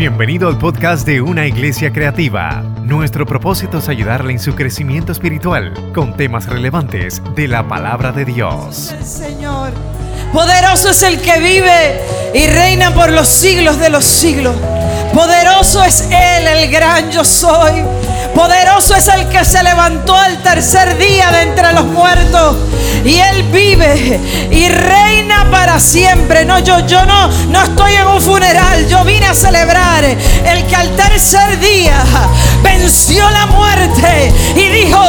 Bienvenido al podcast de Una Iglesia Creativa. Nuestro propósito es ayudarle en su crecimiento espiritual con temas relevantes de la palabra de Dios. Poderoso es el que vive y reina por los siglos de los siglos. Poderoso es Él, el gran yo soy. Poderoso es el que se levantó al tercer día de entre los muertos. Y Él vive y reina para siempre. No, yo, yo no, no estoy en un funeral. Yo vine a celebrar el que al tercer día venció la muerte y dijo,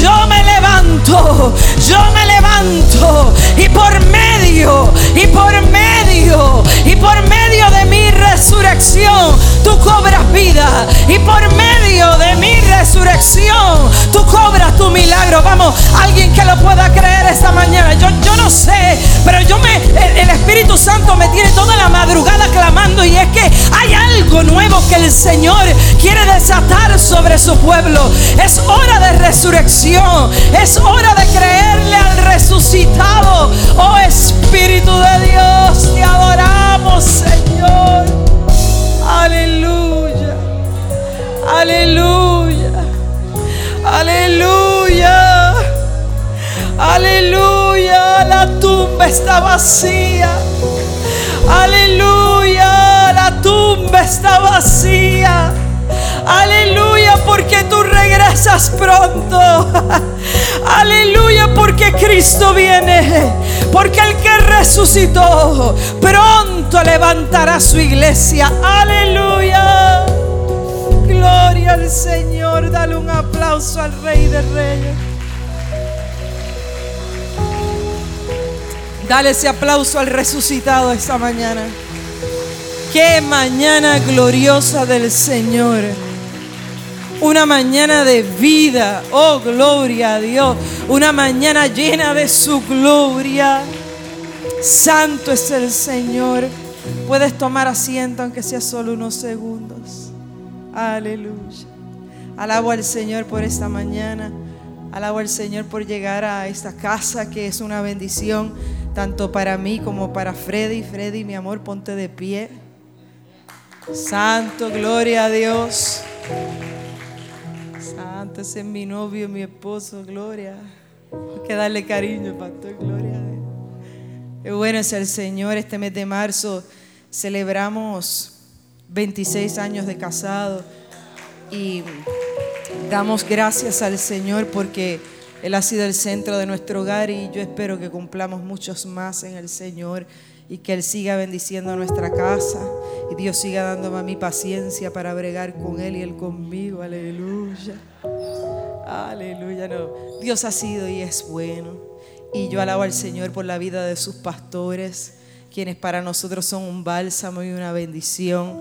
yo me levanto, yo me levanto. Y por medio, y por medio, y por medio de mi resurrección, tú cobras vida. Y por medio de mi resurrección, tú cobras tu milagro. Vamos, alguien que lo pueda creer esta mañana. Yo, yo no sé, pero yo me, el, el Espíritu Santo me tiene toda la madrugada clamando y es que hay algo nuevo que el Señor quiere desatar sobre su pueblo. Es hora de resurrección. Es hora de creerle al resucitado. Oh Espíritu de Dios, te adoramos, Señor. Aleluya. Aleluya. Aleluya. Aleluya. La tumba está vacía. Aleluya. La tumba está vacía. Aleluya porque tú regresas pronto. Aleluya porque Cristo viene. Porque el que resucitó pronto levantará su iglesia. Aleluya. Gloria al Señor. Dale un aplauso al Rey de Reyes. Dale ese aplauso al resucitado esta mañana. Qué mañana gloriosa del Señor. Una mañana de vida. Oh, gloria a Dios. Una mañana llena de su gloria. Santo es el Señor. Puedes tomar asiento aunque sea solo unos segundos. Aleluya. Alabo al Señor por esta mañana. Alabo al Señor por llegar a esta casa que es una bendición tanto para mí como para Freddy. Freddy, mi amor, ponte de pie. Santo, gloria a Dios. Santo, ese es mi novio, mi esposo, gloria. Hay que darle cariño, pastor, gloria a Dios. Qué bueno es el Señor. Este mes de marzo celebramos 26 años de casado y damos gracias al Señor porque Él ha sido el centro de nuestro hogar y yo espero que cumplamos muchos más en el Señor y que Él siga bendiciendo nuestra casa y Dios siga dándome a mí paciencia para bregar con Él y Él conmigo. Aleluya. Aleluya. No. Dios ha sido y es bueno. Y yo alabo al Señor por la vida de sus pastores, quienes para nosotros son un bálsamo y una bendición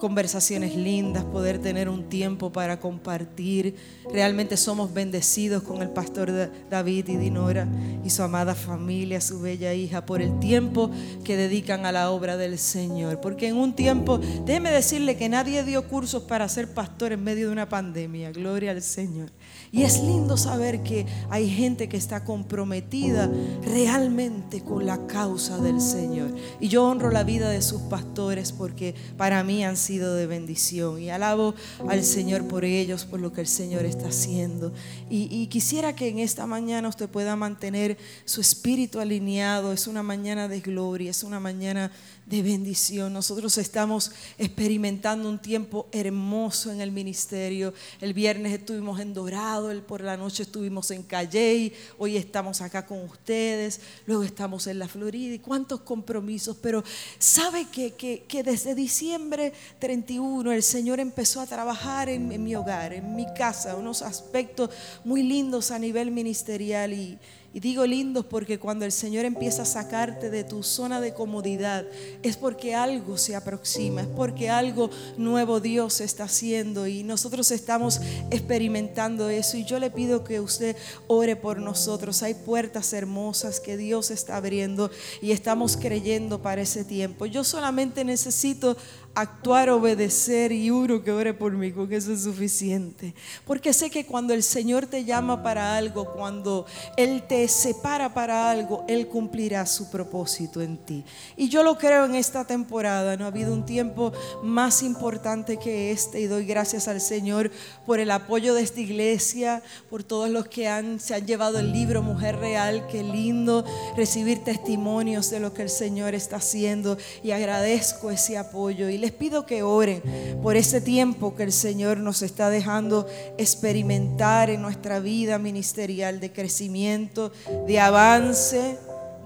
conversaciones lindas, poder tener un tiempo para compartir. Realmente somos bendecidos con el pastor David y Dinora y su amada familia, su bella hija, por el tiempo que dedican a la obra del Señor. Porque en un tiempo, déjeme decirle que nadie dio cursos para ser pastor en medio de una pandemia. Gloria al Señor. Y es lindo saber que hay gente que está comprometida realmente con la causa del Señor. Y yo honro la vida de sus pastores porque para mí han sido de bendición. Y alabo al Señor por ellos, por lo que el Señor está haciendo. Y, quisiera que en esta mañana usted pueda mantener su espíritu alineado. Es una mañana de gloria, es una mañana de bendición. Nosotros estamos experimentando un tiempo hermoso en el ministerio. El viernes estuvimos en Dorado, el por la noche estuvimos en Calley, hoy estamos acá con ustedes, luego estamos en la Florida y cuántos compromisos. Pero sabe que, que, que desde diciembre 31 el Señor empezó a trabajar en, en mi hogar, en mi casa, unos aspectos muy lindos a nivel ministerial y y digo lindos porque cuando el Señor empieza a sacarte de tu zona de comodidad, es porque algo se aproxima, es porque algo nuevo Dios está haciendo y nosotros estamos experimentando eso. Y yo le pido que usted ore por nosotros. Hay puertas hermosas que Dios está abriendo y estamos creyendo para ese tiempo. Yo solamente necesito actuar, obedecer y uno que ore por mí, con eso es suficiente. Porque sé que cuando el Señor te llama para algo, cuando Él te separa para algo, Él cumplirá su propósito en ti. Y yo lo creo en esta temporada. No ha habido un tiempo más importante que este. Y doy gracias al Señor por el apoyo de esta iglesia, por todos los que se han llevado el libro Mujer Real. Qué lindo recibir testimonios de lo que el Señor está haciendo. Y agradezco ese apoyo. Y les pido que oren por ese tiempo que el Señor nos está dejando experimentar en nuestra vida ministerial de crecimiento, de avance,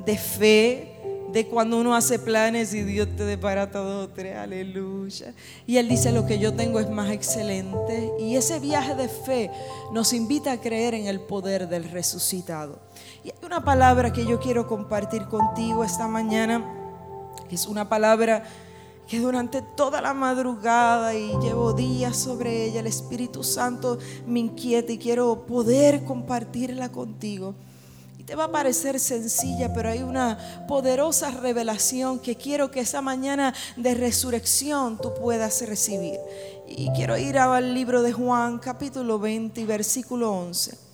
de fe, de cuando uno hace planes y Dios te depara todo tres, aleluya. Y Él dice, lo que yo tengo es más excelente. Y ese viaje de fe nos invita a creer en el poder del resucitado. Y hay una palabra que yo quiero compartir contigo esta mañana, es una palabra que durante toda la madrugada y llevo días sobre ella, el Espíritu Santo me inquieta y quiero poder compartirla contigo. Y te va a parecer sencilla, pero hay una poderosa revelación que quiero que esa mañana de resurrección tú puedas recibir. Y quiero ir al libro de Juan, capítulo 20 y versículo 11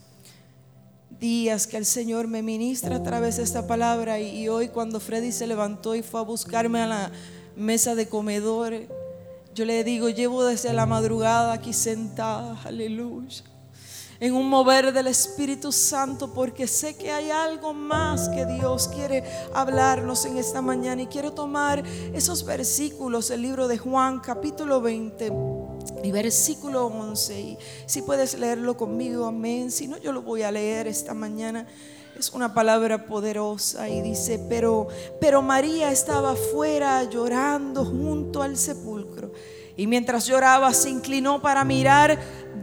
días que el Señor me ministra a través de esta palabra y, hoy cuando Freddy se levantó y fue a buscarme a la mesa de comedor. Yo le digo, llevo desde la madrugada aquí sentada, aleluya, en un mover del Espíritu Santo, porque sé que hay algo más que Dios quiere hablarnos en esta mañana. Y quiero tomar esos versículos, el libro de Juan, capítulo 20 y versículo 11. Y si puedes leerlo conmigo, amén. Si no, yo lo voy a leer esta mañana. Es una palabra poderosa y dice, pero, pero María estaba afuera llorando junto al sepulcro. Y mientras lloraba se inclinó para mirar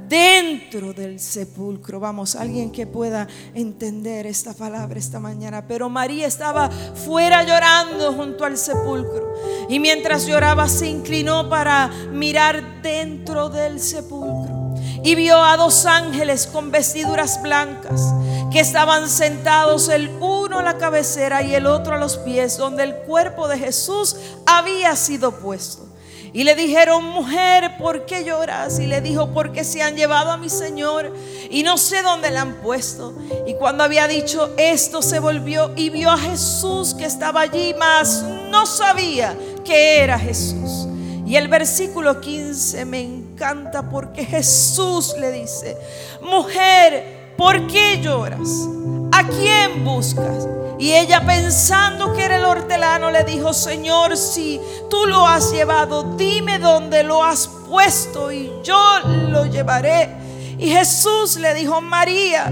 dentro del sepulcro. Vamos, alguien que pueda entender esta palabra esta mañana. Pero María estaba fuera llorando junto al sepulcro. Y mientras lloraba se inclinó para mirar dentro del sepulcro y vio a dos ángeles con vestiduras blancas que estaban sentados el uno a la cabecera y el otro a los pies, donde el cuerpo de Jesús había sido puesto. Y le dijeron, mujer, ¿por qué lloras? Y le dijo, porque se han llevado a mi Señor y no sé dónde le han puesto. Y cuando había dicho esto, se volvió y vio a Jesús que estaba allí, mas no sabía que era Jesús. Y el versículo 15 me encanta porque Jesús le dice, mujer, ¿por qué lloras? ¿A quién buscas? Y ella pensando que era el hortelano le dijo, Señor, si tú lo has llevado, dime dónde lo has puesto y yo lo llevaré. Y Jesús le dijo, María.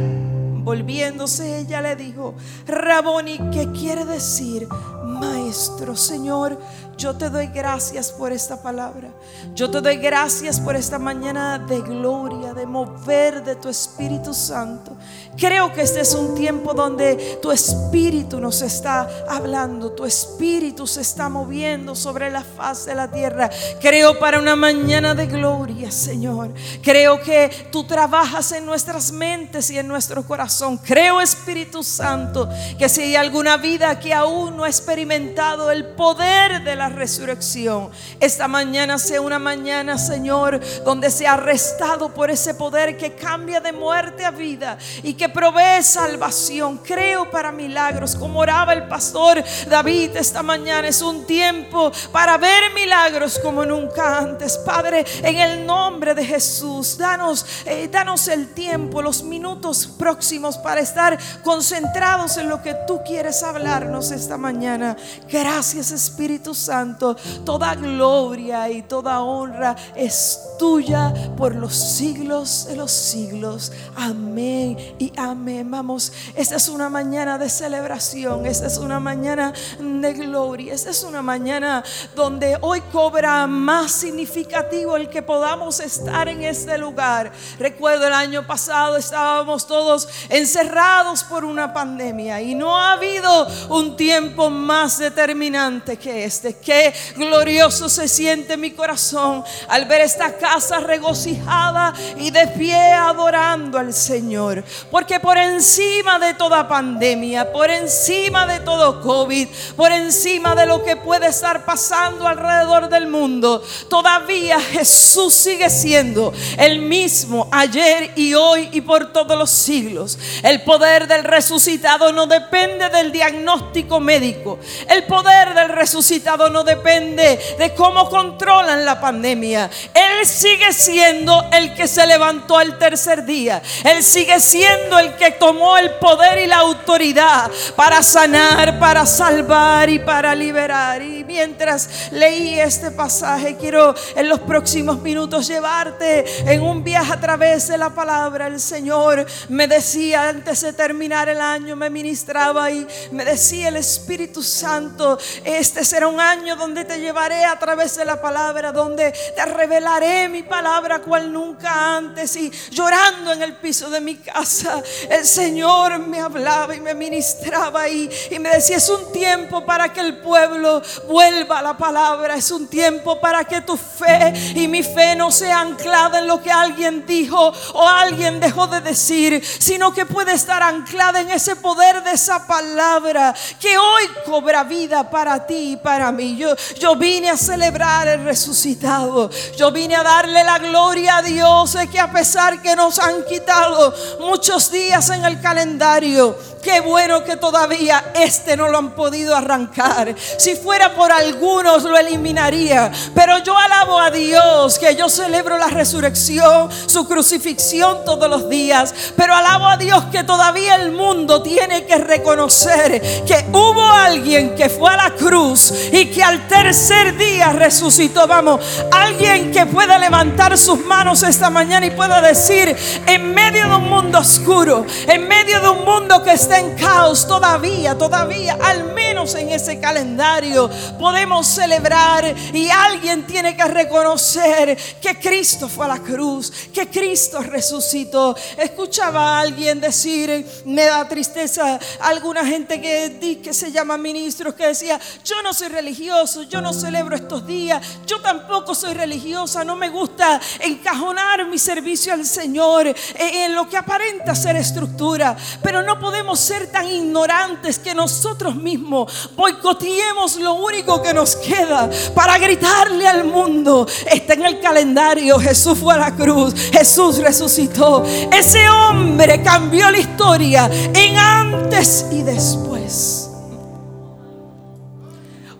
Volviéndose ella le dijo, Raboni, ¿qué quiere decir? Maestro, Señor, yo te doy gracias por esta palabra. Yo te doy gracias por esta mañana de gloria, de mover de tu Espíritu Santo. Creo que este es un tiempo donde tu Espíritu nos está hablando, tu Espíritu se está moviendo sobre la faz de la tierra. Creo para una mañana de gloria, Señor. Creo que tú trabajas en nuestras mentes y en nuestro corazón. Creo, Espíritu Santo, que si hay alguna vida que aún no ha experimentado el poder de la resurrección. Esta mañana sea una mañana, Señor, donde sea arrestado por ese poder que cambia de muerte a vida y que provee salvación. Creo para milagros, como oraba el pastor David esta mañana. Es un tiempo para ver milagros como nunca antes. Padre, en el nombre de Jesús, danos, eh, danos el tiempo, los minutos próximos para estar concentrados en lo que tú quieres hablarnos esta mañana. Gracias Espíritu Santo toda gloria y toda honra es tuya por los siglos de los siglos. Amén y amén. Vamos, esta es una mañana de celebración, esta es una mañana de gloria, esta es una mañana donde hoy cobra más significativo el que podamos estar en este lugar. Recuerdo el año pasado estábamos todos encerrados por una pandemia y no ha habido un tiempo más determinante que este Qué glorioso se siente mi corazón al ver esta casa regocijada y de pie adorando al Señor. Porque por encima de toda pandemia, por encima de todo COVID, por encima de lo que puede estar pasando alrededor del mundo, todavía Jesús sigue siendo el mismo ayer y hoy y por todos los siglos. El poder del resucitado no depende del diagnóstico médico. El poder del resucitado no depende de cómo controlan la pandemia. Él sigue siendo el que se levantó al tercer día. Él sigue siendo el que tomó el poder y la autoridad para sanar, para salvar y para liberar. Y mientras leí este pasaje, quiero en los próximos minutos llevarte en un viaje a través de la palabra. El Señor me decía antes de terminar el año, me ministraba y me decía el Espíritu Santo, este será un año donde te llevaré a través de la palabra, donde te revelaré mi palabra cual nunca antes. Y llorando en el piso de mi casa, el Señor me hablaba y me ministraba y, y me decía, es un tiempo para que el pueblo vuelva a la palabra, es un tiempo para que tu fe y mi fe no sea anclada en lo que alguien dijo o alguien dejó de decir, sino que puede estar anclada en ese poder de esa palabra que hoy cobra vida para ti y para mí. Yo, yo vine a celebrar el resucitado. Yo vine a darle la gloria a Dios de que a pesar que nos han quitado muchos días en el calendario, Qué bueno que todavía este no lo han podido arrancar. Si fuera por algunos lo eliminaría. Pero yo alabo a Dios que yo celebro la resurrección, su crucifixión todos los días. Pero alabo a Dios que todavía el mundo tiene que reconocer que hubo alguien que fue a la cruz y que al tercer día resucitó. Vamos, alguien que pueda levantar sus manos esta mañana y pueda decir en medio de un mundo oscuro, en medio de un mundo que está en caos todavía, todavía, al menos en ese calendario podemos celebrar y alguien tiene que reconocer que Cristo fue a la cruz, que Cristo resucitó. Escuchaba a alguien decir, me da tristeza, alguna gente que, que se llama ministros que decía, yo no soy religioso, yo no celebro estos días, yo tampoco soy religiosa, no me gusta encajonar mi servicio al Señor en lo que aparenta ser estructura, pero no podemos ser tan ignorantes que nosotros mismos boicoteemos lo único que nos queda para gritarle al mundo. Está en el calendario, Jesús fue a la cruz, Jesús resucitó. Ese hombre cambió la historia en antes y después.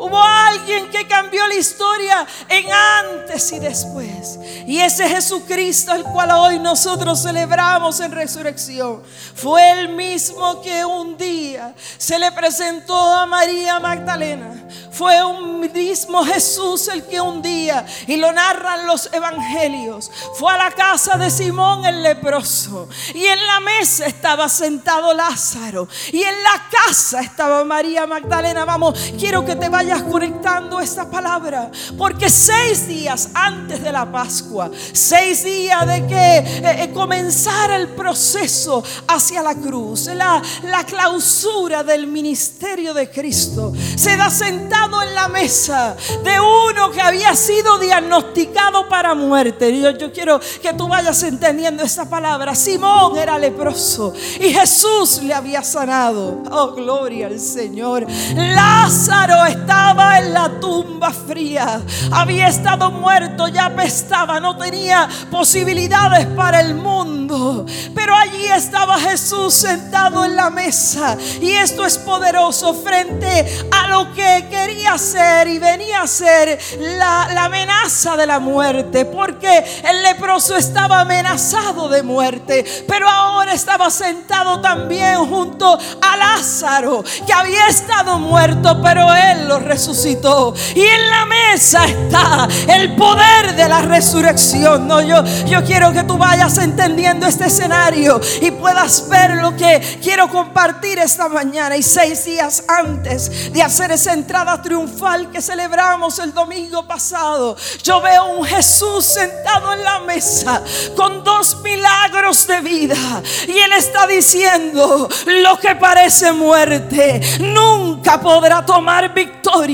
Hubo alguien que cambió la historia en antes y después. Y ese Jesucristo, el cual hoy nosotros celebramos en resurrección, fue el mismo que un día se le presentó a María Magdalena. Fue un mismo Jesús el que un día, y lo narran los evangelios, fue a la casa de Simón el leproso. Y en la mesa estaba sentado Lázaro. Y en la casa estaba María Magdalena. Vamos, quiero que te vayas conectando esta palabra. Porque seis días antes de la Pascua, seis días de que eh, eh, comenzara el proceso hacia la cruz, la, la clausura del ministerio de Cristo, se da sentado en la mesa de uno que había sido diagnosticado para muerte. Yo, yo quiero que tú vayas entendiendo esta palabra. Simón era leproso y Jesús le había sanado. Oh, gloria al Señor. Lázaro estaba estaba en la tumba fría. Había estado muerto, ya apestaba, no tenía posibilidades para el mundo. Pero allí estaba Jesús sentado en la mesa. Y esto es poderoso frente a lo que quería hacer y venía a ser la, la amenaza de la muerte. Porque el leproso estaba amenazado de muerte. Pero ahora estaba sentado también junto a Lázaro, que había estado muerto, pero él lo resucitó. Y en la mesa está, el poder de la resurrección. No, yo, yo quiero que tú vayas entendiendo este escenario y puedas ver lo que quiero compartir esta mañana. Y seis días antes de hacer esa entrada triunfal que celebramos el domingo pasado, yo veo un Jesús sentado en la mesa con dos milagros de vida. Y Él está diciendo, lo que parece muerte nunca podrá tomar victoria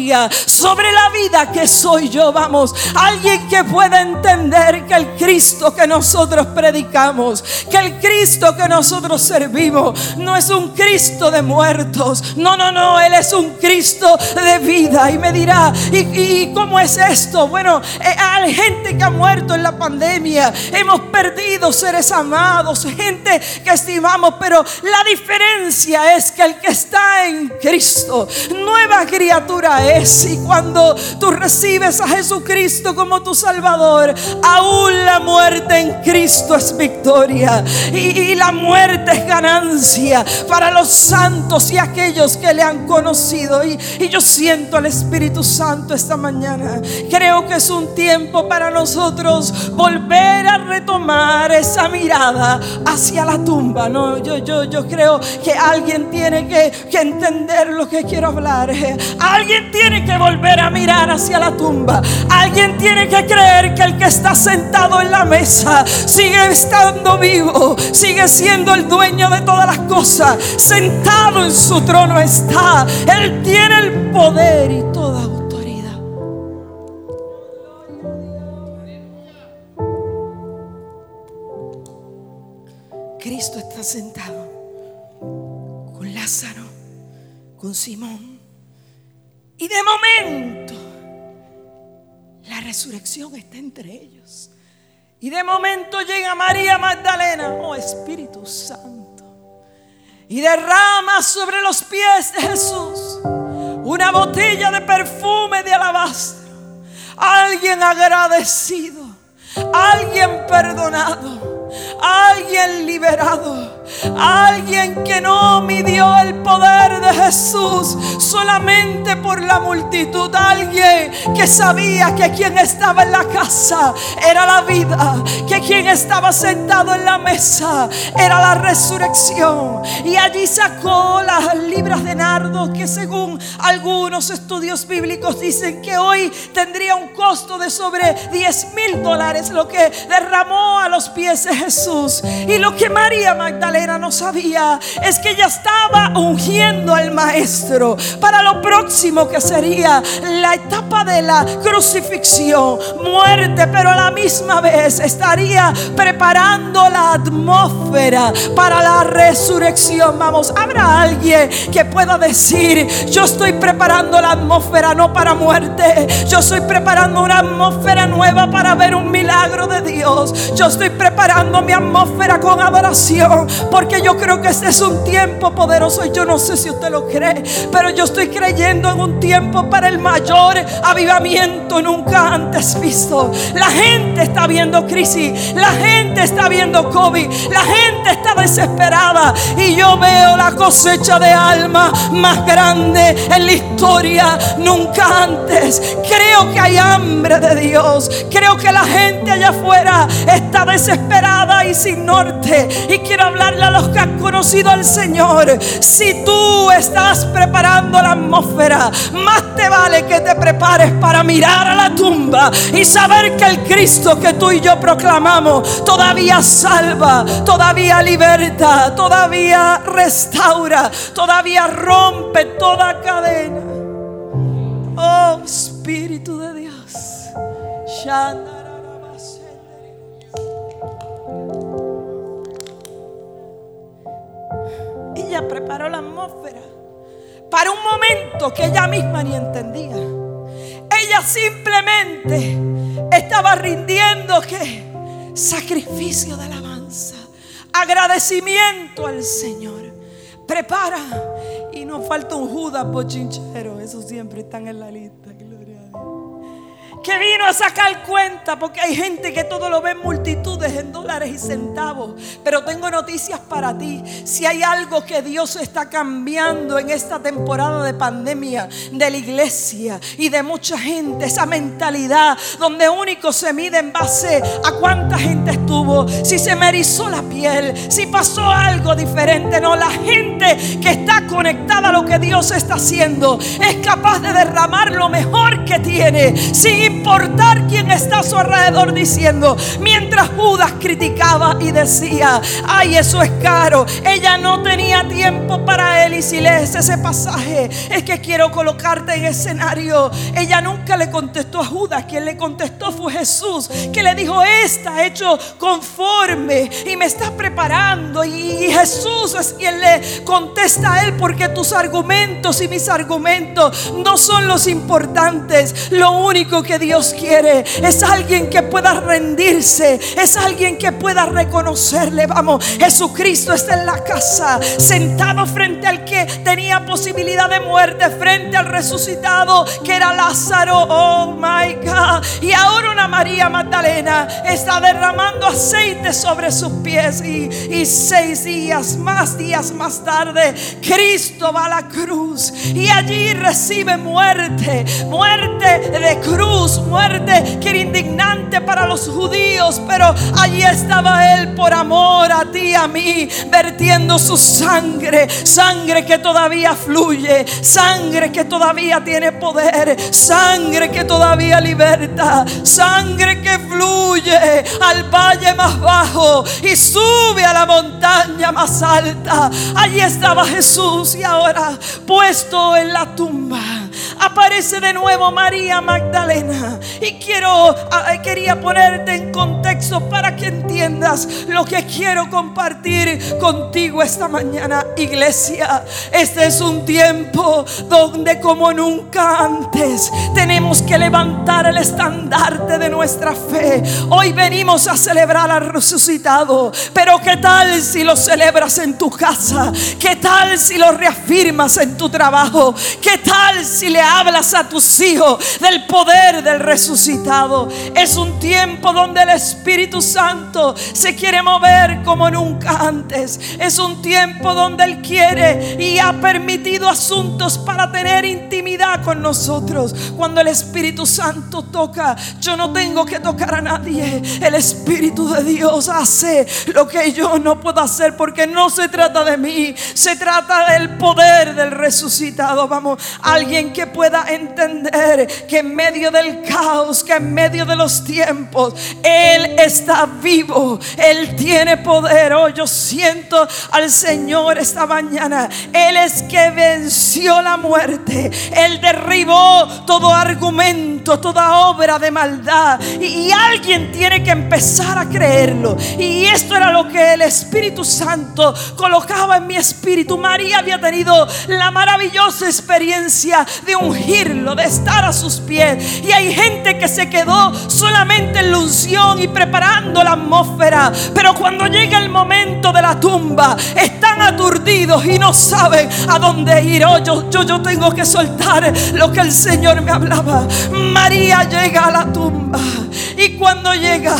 sobre la vida que soy yo. Vamos, alguien que pueda entender que el Cristo que nosotros predicamos, que el Cristo que nosotros servimos, no es un Cristo de muertos. No, no, no, Él es un Cristo de vida. Y me dirá, ¿y, cómo es esto? Bueno, eh, hay gente que ha muerto en la pandemia. Hemos perdido seres amados, gente que estimamos, pero la diferencia es que el que está en Cristo, nueva criatura es. Y cuando tú recibes a Jesucristo como tu Salvador, aún la muerte en Cristo es victoria. Y, la muerte es ganancia para los santos y aquellos que le han conocido. Y, yo siento al Espíritu Santo esta mañana. Creo que es un tiempo para nosotros volver a retomar esa mirada hacia la tumba. No, yo, yo, yo creo que alguien tiene que, que entender lo que quiero hablar. Alguien tiene que volver a mirar hacia la tumba. Alguien tiene que creer que el que está sentado en la mesa sigue estando vivo, sigue siendo el dueño de todas las cosas. Sentado en su trono está. Él tiene el poder Y de momento, la resurrección está entre ellos. Y de momento llega María Magdalena, oh Espíritu Santo, y derrama sobre los pies de Jesús una botella de perfume de alabastro. Alguien agradecido, alguien perdonado, alguien liberado Alguien que no midió el poder de Jesús solamente por la multitud. Alguien que sabía que quien estaba en la casa era la vida. Que quien estaba sentado en la mesa era la resurrección. Y allí sacó las libras de nardo que según algunos estudios bíblicos dicen que hoy tendría un costo de sobre 10 mil dólares lo que derramó a los pies de Jesús. Y lo que María Magdalena no sabía es que ella estaba ungiendo al maestro para lo próximo que sería la etapa de la crucifixión, muerte, pero a la misma vez estaría preparando la atmósfera para la resurrección. Vamos, habrá alguien que pueda decir, yo estoy preparando la atmósfera no para muerte, yo estoy preparando una atmósfera nueva para ver un milagro de Dios. Yo estoy preparando mi atmósfera con adoración porque yo creo que este es un tiempo poderoso y yo no sé si usted lo cree, pero yo estoy creyendo en un tiempo para el mayor avivamiento nunca antes visto. La gente está viendo crisis, la gente está viendo COVID, la gente está desesperada y yo veo la cosecha de alma más grande en la historia nunca antes. Creo que hay hambre de Dios, creo que la gente allá afuera está desesperada y sin norte y quiero hablarle a los que han conocido al Señor, si tú estás preparando la atmósfera, más te vale que te prepares para mirar a la tumba y saber que el Cristo que tú y yo proclamamos todavía salva, todavía liberta, todavía restaura, todavía rompe toda cadena. Oh Espíritu de Dios. Ella preparó la atmósfera para un momento que ella misma ni entendía. Ella simplemente estaba rindiendo que sacrificio de alabanza, agradecimiento al Señor. Prepara y no falta un Judas bochinchero, esos siempre están en la lista. Que vino a sacar cuenta, porque hay gente que todo lo ve en multitudes, en dólares y centavos. Pero tengo noticias para ti. Si hay algo que Dios está cambiando en esta temporada de pandemia de la iglesia y de mucha gente, esa mentalidad donde único se mide en base a cuánta gente estuvo, si se me erizó la piel, si pasó algo diferente. No, la gente que está conectada a lo que Dios está haciendo es capaz de derramar lo mejor que tiene. Sin importar quién está a su alrededor diciendo, mientras Judas criticaba y decía, ay, eso es caro, ella no tenía tiempo para él y si lees ese pasaje, es que quiero colocarte en escenario. Ella nunca le contestó a Judas, quien le contestó fue Jesús, que le dijo, está hecho conforme y me estás preparando. Y Jesús es quien le contesta a él porque tus argumentos y mis argumentos no son los importantes. Lo único que Dios quiere es alguien que pueda rendirse, es alguien que pueda reconocerle. Vamos, Jesucristo está en la casa, sentado frente al que tenía posibilidad de muerte, frente al resucitado que era Lázaro. Oh my God. Y ahora una María Magdalena está derramando aceite sobre sus pies. Y, y seis días, más días más tarde, Cristo va a la cruz y allí recibe muerte, muerte de cruz muerte que era indignante para los judíos, pero allí estaba Él por amor a ti, a mí, vertiendo su sangre, sangre que todavía fluye, sangre que todavía tiene poder, sangre que todavía liberta, sangre que fluye al valle más bajo y sube a la montaña más alta. Allí estaba Jesús y ahora puesto en la tumba aparece de nuevo María Magdalena. Y quiero, ah, quería ponerte en contexto para que entiendas lo que quiero compartir contigo esta mañana, iglesia. Este es un tiempo donde como nunca antes tenemos que levantar el estandarte de nuestra fe. Hoy venimos a celebrar al resucitado, pero ¿qué tal si lo celebras en tu casa? ¿Qué tal si lo reafirmas en tu trabajo? ¿Qué tal si le hablas a tus hijos del poder del resucitado. Es un tiempo donde el Espíritu Santo se quiere mover como nunca antes. Es un tiempo donde Él quiere y ha permitido asuntos para tener intimidad con nosotros. Cuando el Espíritu Santo toca, yo no tengo que tocar a nadie. El Espíritu de Dios hace lo que yo no puedo hacer porque no se trata de mí, se trata del poder del resucitado. Vamos, alguien que pueda entender que en medio del caos, que en medio de los tiempos, Él está vivo, Él tiene poder. Oh, yo siento al Señor esta mañana. Él es que venció la muerte, Él derribó todo argumento, toda obra de maldad. Y, alguien tiene que empezar a creerlo. Y esto era lo que el Espíritu Santo colocaba en mi espíritu. María había tenido la maravillosa experiencia de ungirlo, de estar a sus pies. Y hay gente que se quedó solamente en la unción y preparando la atmósfera. Pero cuando llega el momento de la tumba, están aturdidos y no saben a dónde ir. Oh, yo, yo, yo tengo que soltar lo que el Señor me hablaba. María llega a la tumba. Y cuando llega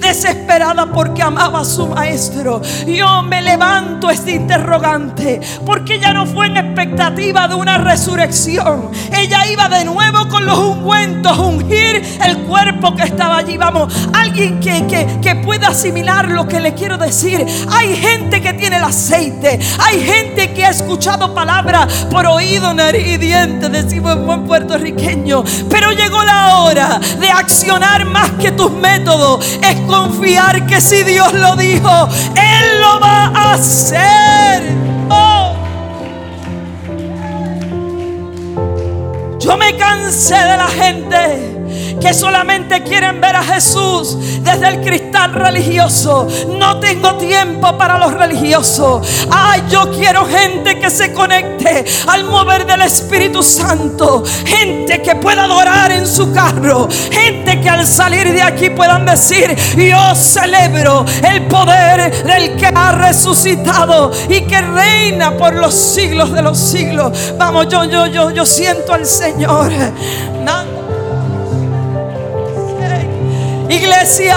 desesperada porque amaba a su maestro, yo me levanto este interrogante. Porque ella no fue en expectativa de una resurrección. Ella iba de nuevo con los ungüentos, ungir el cuerpo que estaba allí. Vamos, alguien que, que, que pueda asimilar lo que le quiero decir. Hay gente que tiene el aceite. Hay gente que ha escuchado palabras por oído, nariz y diente, decimos en buen puertorriqueño. Pero llegó la hora de accionar más que tus métodos. Es confiar que si Dios lo dijo, Él lo va a hacer. Oh. Yo me cansé de la gente que solamente quieren ver a Jesús desde el cristal religioso. No tengo tiempo para los religiosos. Ay, yo quiero gente que se conecte al mover del Espíritu Santo. Gente que pueda adorar en su carro. Gente que al salir de aquí puedan decir, yo celebro el poder del que ha resucitado y que reina por los siglos de los siglos. Vamos, yo, yo, yo, yo siento al Señor. Iglesia,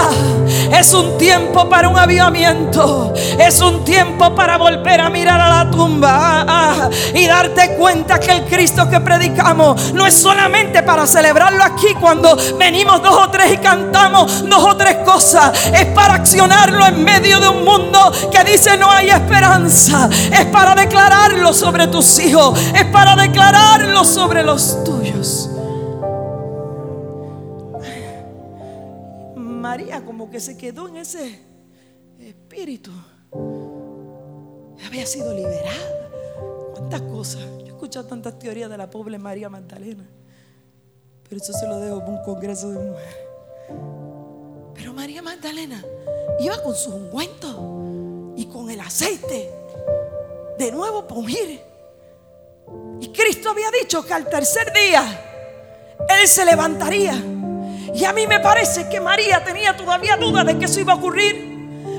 es un tiempo para un avivamiento. Es un tiempo para volver a mirar a la tumba y darte cuenta que el Cristo que predicamos no es solamente para celebrarlo aquí cuando venimos dos o tres y cantamos dos o tres cosas. Es para accionarlo en medio de un mundo que dice no hay esperanza. Es para declararlo sobre tus hijos. Es para declararlo sobre los tuyos. María como que se quedó en ese espíritu. Había sido liberada. ¿Cuántas cosas? Yo he escuchado tantas teorías de la pobre María Magdalena. Pero eso se lo dejo para un congreso de mujeres. Pero María Magdalena iba con su ungüento y con el aceite de nuevo por ungir. Y Cristo había dicho que al tercer día Él se levantaría y a mí me parece que María tenía todavía duda de que eso iba a ocurrir.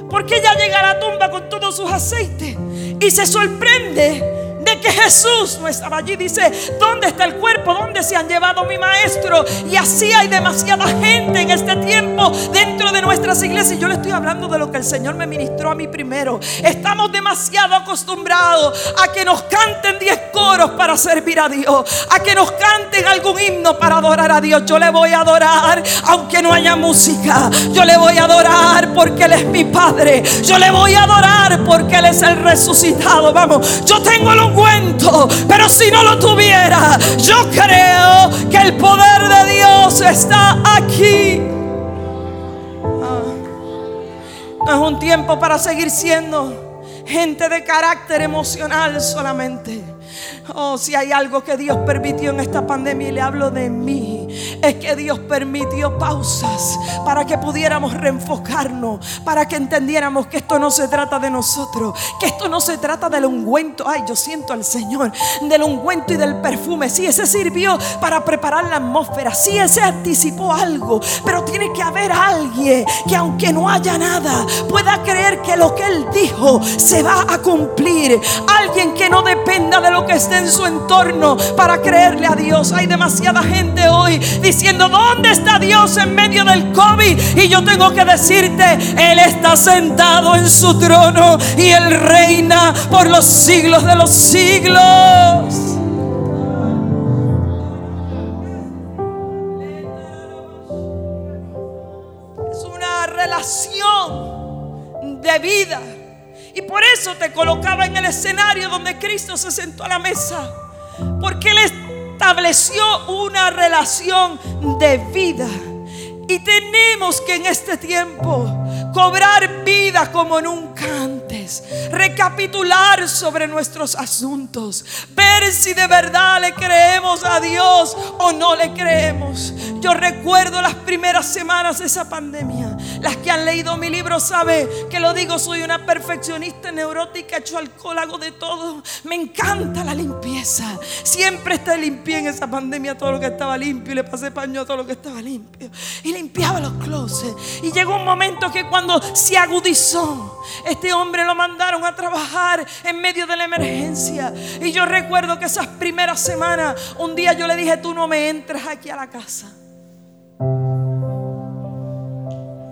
Porque ella llega a la tumba con todos sus aceites y se sorprende de que Jesús no estaba allí. Dice, ¿dónde está el cuerpo? ¿Dónde se han llevado mi maestro? Y así hay demasiada gente en este tiempo dentro de nuestras iglesias. Yo le estoy hablando de lo que el Señor me ministró a mí primero. Estamos demasiado acostumbrados a que nos canten diez coros para servir a Dios. A que nos canten algún himno para adorar a Dios. Yo le voy a adorar aunque no haya música. Yo le voy a adorar porque Él es mi Padre. Yo le voy a adorar porque Él es el resucitado. Vamos, yo tengo los cuento, pero si no lo tuviera, yo creo que el poder de Dios está aquí. Ah. No es un tiempo para seguir siendo gente de carácter emocional solamente. Oh, si hay algo que Dios permitió en esta pandemia y le hablo de mí, es que Dios permitió pausas para que pudiéramos reenfocarnos, para que entendiéramos que esto no se trata de nosotros, que esto no se trata del ungüento. Ay, yo siento al Señor, del ungüento y del perfume. Sí, ese sirvió para preparar la atmósfera, sí, ese anticipó algo, pero tiene que haber alguien que aunque no haya nada, pueda creer que lo que Él dijo se va a cumplir. Alguien que no dependa de lo que esté en su entorno para creerle a Dios. Hay demasiada gente hoy diciendo, ¿dónde está Dios en medio del COVID? Y yo tengo que decirte, Él está sentado en su trono y Él reina por los siglos de los siglos. Es una relación de vida. Y por eso te colocaba en el escenario donde Cristo se sentó a la mesa. Porque Él estableció una relación de vida. Y tenemos que en este tiempo cobrar vida como nunca antes, recapitular sobre nuestros asuntos, ver si de verdad le creemos a Dios o no le creemos. Yo recuerdo las primeras semanas de esa pandemia. Las que han leído mi libro saben que lo digo, soy una perfeccionista neurótica, hecho alcohol, hago de todo. Me encanta la limpieza. Siempre está limpia en esa pandemia todo lo que estaba limpio y le pasé paño a todo lo que estaba limpio. Y limpiaba los closets. Y llegó un momento que cuando se agudizó, este hombre lo mandaron a trabajar en medio de la emergencia. Y yo recuerdo que esas primeras semanas, un día yo le dije, tú no me entres aquí a la casa.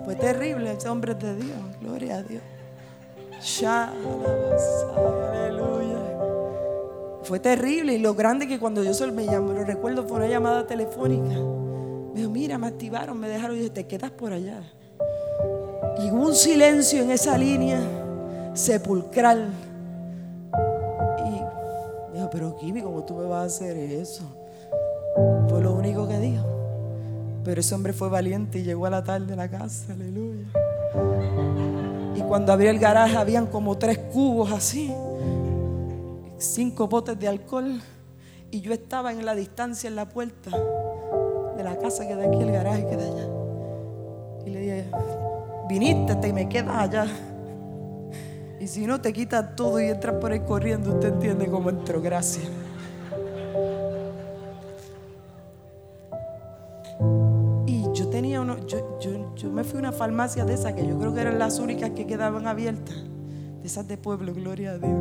Fue terrible, ese hombre de Dios, gloria a Dios. Aleluya. Fue terrible y lo grande que cuando yo me llamó, lo recuerdo, fue una llamada telefónica. Me dijo, mira, me activaron, me dejaron y dije, te quedas por allá. Y hubo un silencio en esa línea sepulcral. Y dijo, pero Kimi, ¿cómo tú me vas a hacer eso? Fue lo único que dijo. Pero ese hombre fue valiente y llegó a la tarde a la casa, aleluya. Y cuando abrió el garaje habían como tres cubos así, cinco botes de alcohol. Y yo estaba en la distancia en la puerta de la casa que de aquí, el garaje que de allá. Y le dije, viniste y me quedas allá. Y si no te quitas todo y entras por ahí corriendo, usted entiende cómo entró. Gracias. yo, me fui a una farmacia de esas que yo creo que eran las únicas que quedaban abiertas, de esas de pueblo, gloria a Dios.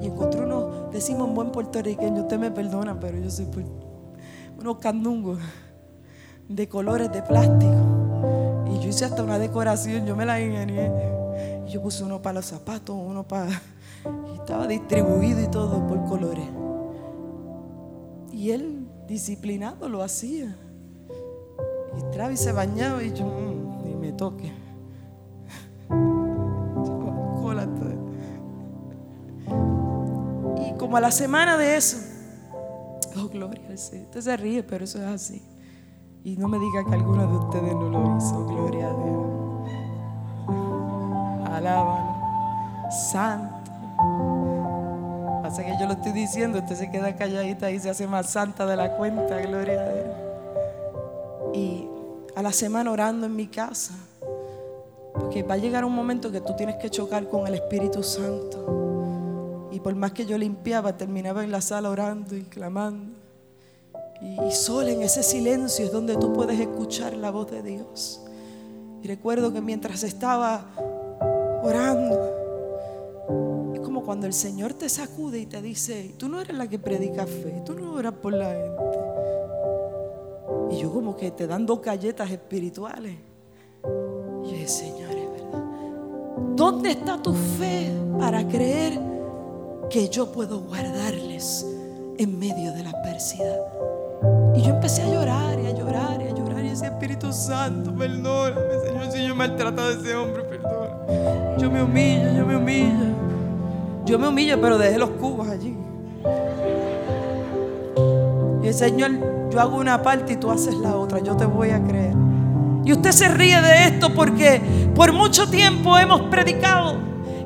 Y encontré unos, decimos buen puertorriqueño, usted me perdona, pero yo soy unos candungos de colores de plástico. Yo hice hasta una decoración, yo me la ingenié. Y yo puse uno para los zapatos, uno para... Estaba distribuido y todo por colores. Y él, disciplinado, lo hacía. Y Travis se bañaba y yo, mm, ni me toque. Y como a la semana de eso, oh gloria al Señor. Usted se ríe, pero eso es así. Y no me diga que alguno de ustedes no lo hizo, gloria a Dios. Alábalo, santo. Hace que yo lo estoy diciendo, usted se queda calladita y se hace más santa de la cuenta, gloria a Dios. Y a la semana orando en mi casa, porque va a llegar un momento que tú tienes que chocar con el Espíritu Santo. Y por más que yo limpiaba, terminaba en la sala orando y clamando. Y, solo en ese silencio es donde tú puedes escuchar la voz de Dios. Y recuerdo que mientras estaba orando, es como cuando el Señor te sacude y te dice, tú no eres la que predica fe, tú no oras por la gente. Y yo como que te dando galletas espirituales. Y yo Señor, es verdad. ¿Dónde está tu fe para creer que yo puedo guardarles en medio de la adversidad? Y yo empecé a llorar y a llorar y a llorar. Y ese Espíritu Santo, perdóname, Señor, si yo maltratado a ese hombre, perdón. Yo me humillo, yo me humillo. Yo me humillo, pero dejé los cubos allí. Y el Señor, yo hago una parte y tú haces la otra. Yo te voy a creer. Y usted se ríe de esto porque por mucho tiempo hemos predicado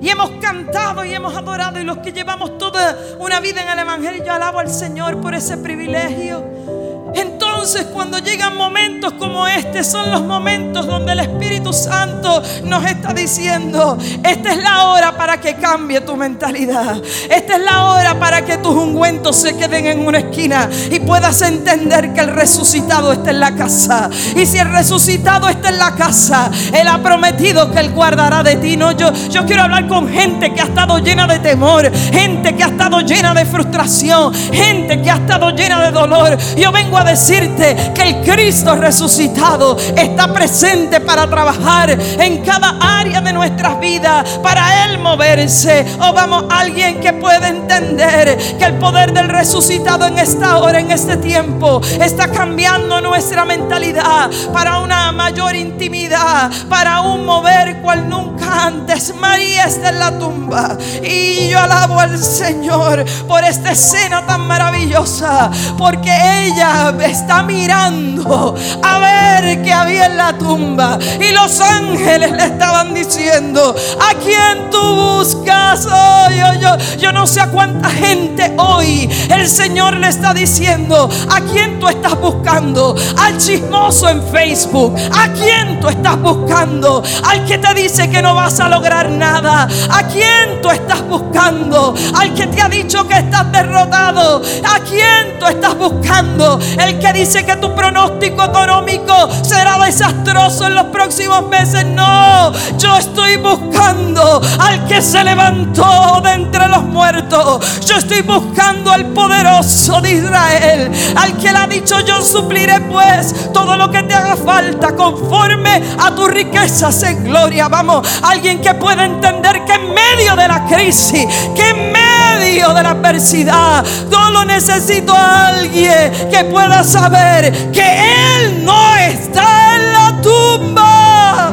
y hemos cantado y hemos adorado y los que llevamos toda una vida en el Evangelio, yo alabo al Señor por ese privilegio. Entonces cuando llegan momentos como este, son los momentos donde el Espíritu Santo nos está diciendo, esta es la hora para que cambie tu mentalidad. Esta es la hora para que tus ungüentos se queden en una esquina y puedas entender que el resucitado está en la casa. Y si el resucitado está en la casa, Él ha prometido que Él guardará de ti. No, yo, yo quiero hablar con gente que ha estado llena de temor, gente que ha estado llena de frustración, gente que ha estado llena de dolor. Yo vengo a que el Cristo resucitado está presente para trabajar en cada área de nuestras vidas, para Él moverse. O oh, vamos, alguien que puede entender que el poder del resucitado en esta hora, en este tiempo, está cambiando nuestra mentalidad para una mayor intimidad, para un mover cual nunca antes. María está en la tumba y yo alabo al Señor por esta escena tan maravillosa, porque ella está mirando a ver qué había en la tumba. Y los ángeles le estaban diciendo, ¿a quién tú buscas? yo, yo, yo no sé a cuánta gente hoy el Señor le está diciendo, ¿a quién tú estás buscando? Al chismoso en Facebook. ¿A quién tú estás buscando? Al que te dice que no vas a lograr nada. ¿A quién tú estás buscando? Al que te ha dicho que estás derrotado. ¿A quién tú estás buscando? El que dice que tu pronóstico económico será desastroso en los próximos meses. No, yo estoy buscando al que se levantó de entre los muertos. Yo estoy buscando al poderoso de Israel, al que le ha dicho yo supliré pues todo lo que te haga falta conforme a tu riquezas en gloria. Vamos, alguien que pueda entender que en medio de la crisis, que en medio de la adversidad, lo necesito a alguien que pueda saber que Él no está en la tumba.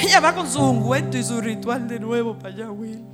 Ella va con su ungüento y su ritual de nuevo para allá, Will.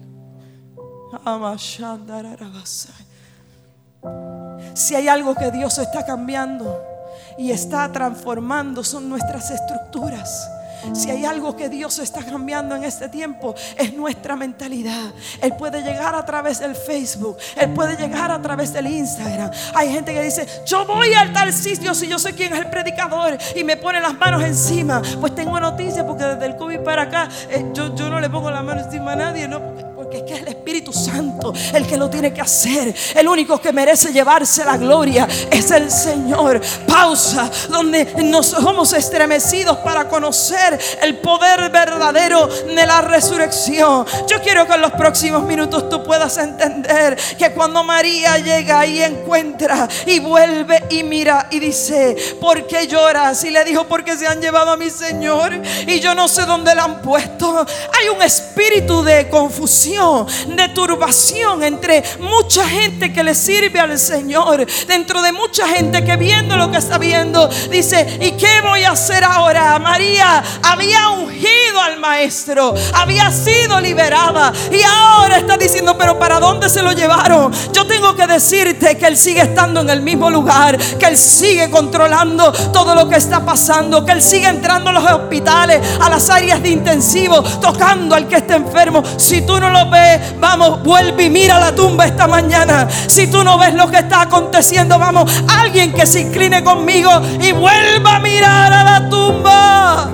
Si hay algo que Dios está cambiando y está transformando, son nuestras estructuras. Si hay algo que Dios está cambiando en este tiempo, es nuestra mentalidad. Él puede llegar a través del Facebook, Él puede llegar a través del Instagram. Hay gente que dice, yo voy al tal sitio si yo sé quién es el predicador y me pone las manos encima. Pues tengo noticias porque desde el COVID para acá eh, yo, yo no le pongo la mano encima a nadie, ¿no? porque es que es el Espíritu Espíritu Santo el que lo tiene que hacer. El único que merece llevarse la gloria es el Señor. Pausa, donde nos somos estremecidos para conocer el poder verdadero de la resurrección. Yo quiero que en los próximos minutos tú puedas entender que cuando María llega y encuentra y vuelve y mira y dice, ¿por qué lloras? Y le dijo, porque se han llevado a mi Señor y yo no sé dónde la han puesto. Hay un espíritu de confusión, de turbación entre mucha gente que le sirve al Señor, dentro de mucha gente que viendo lo que está viendo, dice, ¿y qué voy a hacer ahora? María había ungido al maestro, había sido liberada y ahora está diciendo, pero ¿para dónde se lo llevaron? Yo tengo que decirte que Él sigue estando en el mismo lugar, que Él sigue controlando todo lo que está pasando, que Él sigue entrando a los hospitales, a las áreas de intensivo, tocando al que está enfermo. Si tú no lo ves, vamos, vuelve y mira la tumba esta mañana. Si tú no ves lo que está aconteciendo, vamos, alguien que se incline conmigo y vuelva a mirar a la tumba.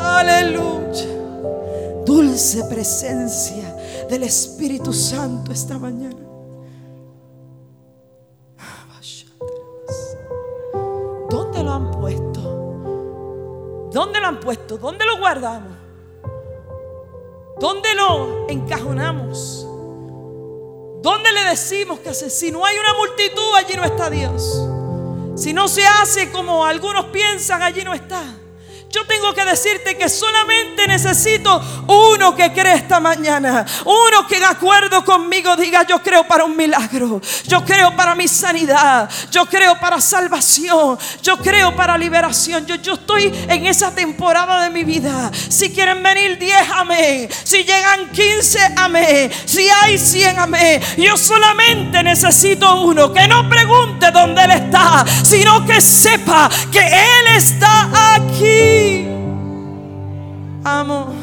Aleluya. Dulce presencia del Espíritu Santo esta mañana. ¿Dónde lo han puesto? ¿Dónde lo han puesto? ¿Dónde lo guardamos? ¿Dónde lo encajonamos? ¿Dónde le decimos que si no hay una multitud, allí no está Dios? Si no se hace como algunos piensan, allí no está. Yo tengo que decirte que solamente necesito uno que cree esta mañana. Uno que de acuerdo conmigo diga, yo creo para un milagro. Yo creo para mi sanidad. Yo creo para salvación. Yo creo para liberación. Yo, estoy en esa temporada de mi vida. Si quieren venir 10, amén. Si llegan 15, amén. Si hay 100, amén. Yo solamente necesito uno que no pregunte dónde Él está, sino que sepa que Él está aquí. Amo.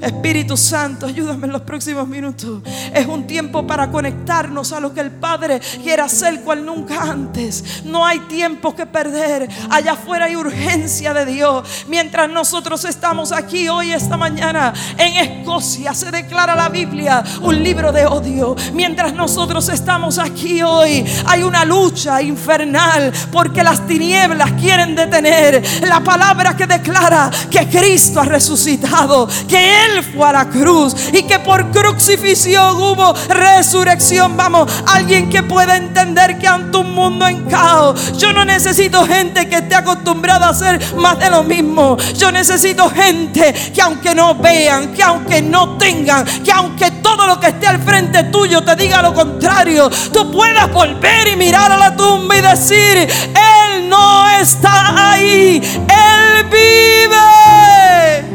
Espíritu Santo, ayúdame en los próximos minutos. Es un tiempo para conectarnos a lo que el Padre quiere hacer cual nunca antes. No hay tiempo que perder. Allá afuera hay urgencia de Dios. Mientras nosotros estamos aquí hoy, esta mañana, en Escocia, se declara la Biblia un libro de odio. Mientras nosotros estamos aquí hoy, hay una lucha infernal porque las tinieblas quieren detener la palabra que declara que Cristo ha resucitado, que Él fue a la cruz y que por crucifixión hubo resurrección. Vamos, alguien que pueda entender que ante un mundo en caos, yo no necesito gente que esté acostumbrada a hacer más de lo mismo. Yo necesito gente que aunque no vean, que aunque no tengan, que aunque todo lo que esté al frente tuyo te diga lo contrario, tú puedas volver y mirar a la tumba y decir, Él no está ahí, Él vive.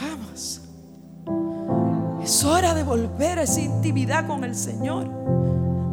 Vamos. Es hora de volver a esa intimidad con el Señor,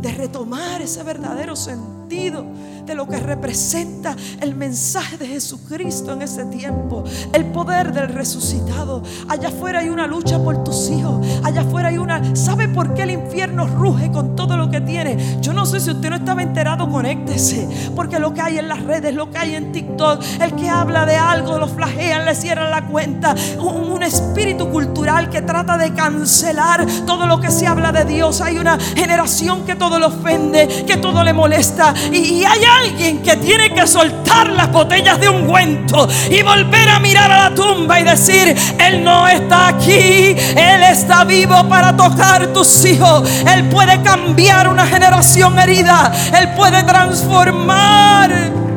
de retomar ese verdadero sentido de lo que representa el mensaje de Jesucristo en ese tiempo, el poder del resucitado. Allá afuera hay una lucha por tus hijos, allá afuera hay una... ¿Sabe por qué el infierno ruge con todo lo que tiene? Yo no sé si usted no estaba enterado, conéctese, porque lo que hay en las redes, lo que hay en TikTok, el que habla de algo, lo flagean, le cierran la cuenta, un, espíritu cultural que trata de cancelar todo lo que se habla de Dios. Hay una generación que todo le ofende, que todo le molesta y, y hay alguien que tiene que soltar las botellas de ungüento y volver a mirar a la tumba y decir, Él no está aquí, Él está vivo para tocar tus hijos, Él puede cambiar una generación herida, Él puede transformar.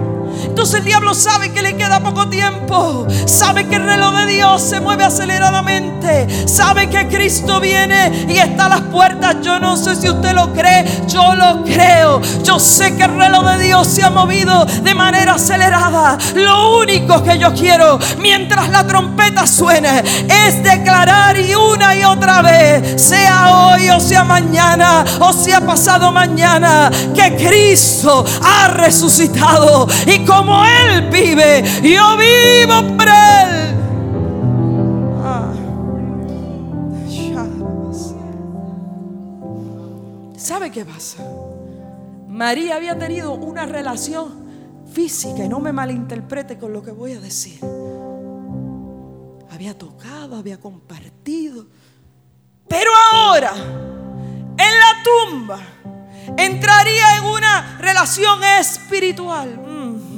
Entonces el diablo sabe que le queda poco tiempo. Sabe que el reloj de Dios se mueve aceleradamente. Sabe que Cristo viene y está a las puertas. Yo no sé si usted lo cree. Yo lo creo. Yo sé que el reloj de Dios se ha movido de manera acelerada. Lo único que yo quiero mientras la trompeta suene es declarar y una y otra vez, sea hoy o sea mañana o sea pasado mañana, que Cristo ha resucitado. Y como como Él vive, yo vivo por Él. Ah. ¿Sabe qué pasa? María había tenido una relación física y no me malinterprete con lo que voy a decir. Había tocado, había compartido. Pero ahora, en la tumba, entraría en una relación espiritual mm,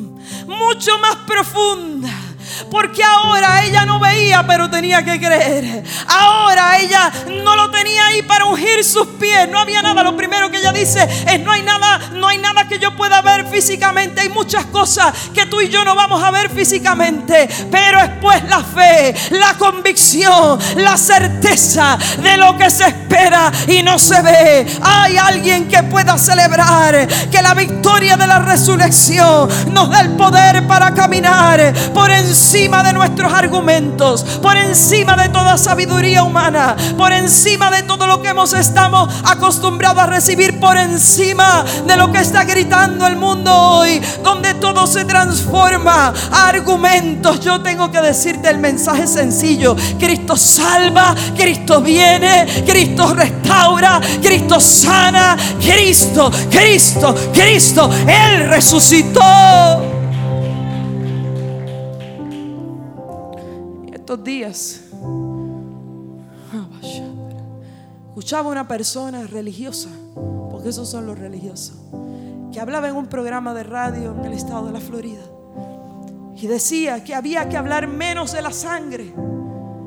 mucho más profunda porque ahora ella no veía, pero tenía que creer. Ahora ella no lo tenía ahí para ungir sus pies. No había nada. Lo primero que ella dice es no hay nada, no hay nada que yo pueda ver físicamente. Hay muchas cosas que tú y yo no vamos a ver físicamente. Pero es pues la fe, la convicción, la certeza de lo que se espera y no se ve. Hay alguien que pueda celebrar que la victoria de la resurrección nos da el poder para caminar por encima encima de nuestros argumentos, por encima de toda sabiduría humana, por encima de todo lo que hemos estado acostumbrados a recibir, por encima de lo que está gritando el mundo hoy, donde todo se transforma a argumentos. Yo tengo que decirte el mensaje sencillo. Cristo salva, Cristo viene, Cristo restaura, Cristo sana, Cristo, Cristo, Cristo, Él resucitó. Estos días. Escuchaba una persona religiosa, porque esos son los religiosos, que hablaba en un programa de radio en el estado de la Florida y decía que había que hablar menos de la sangre,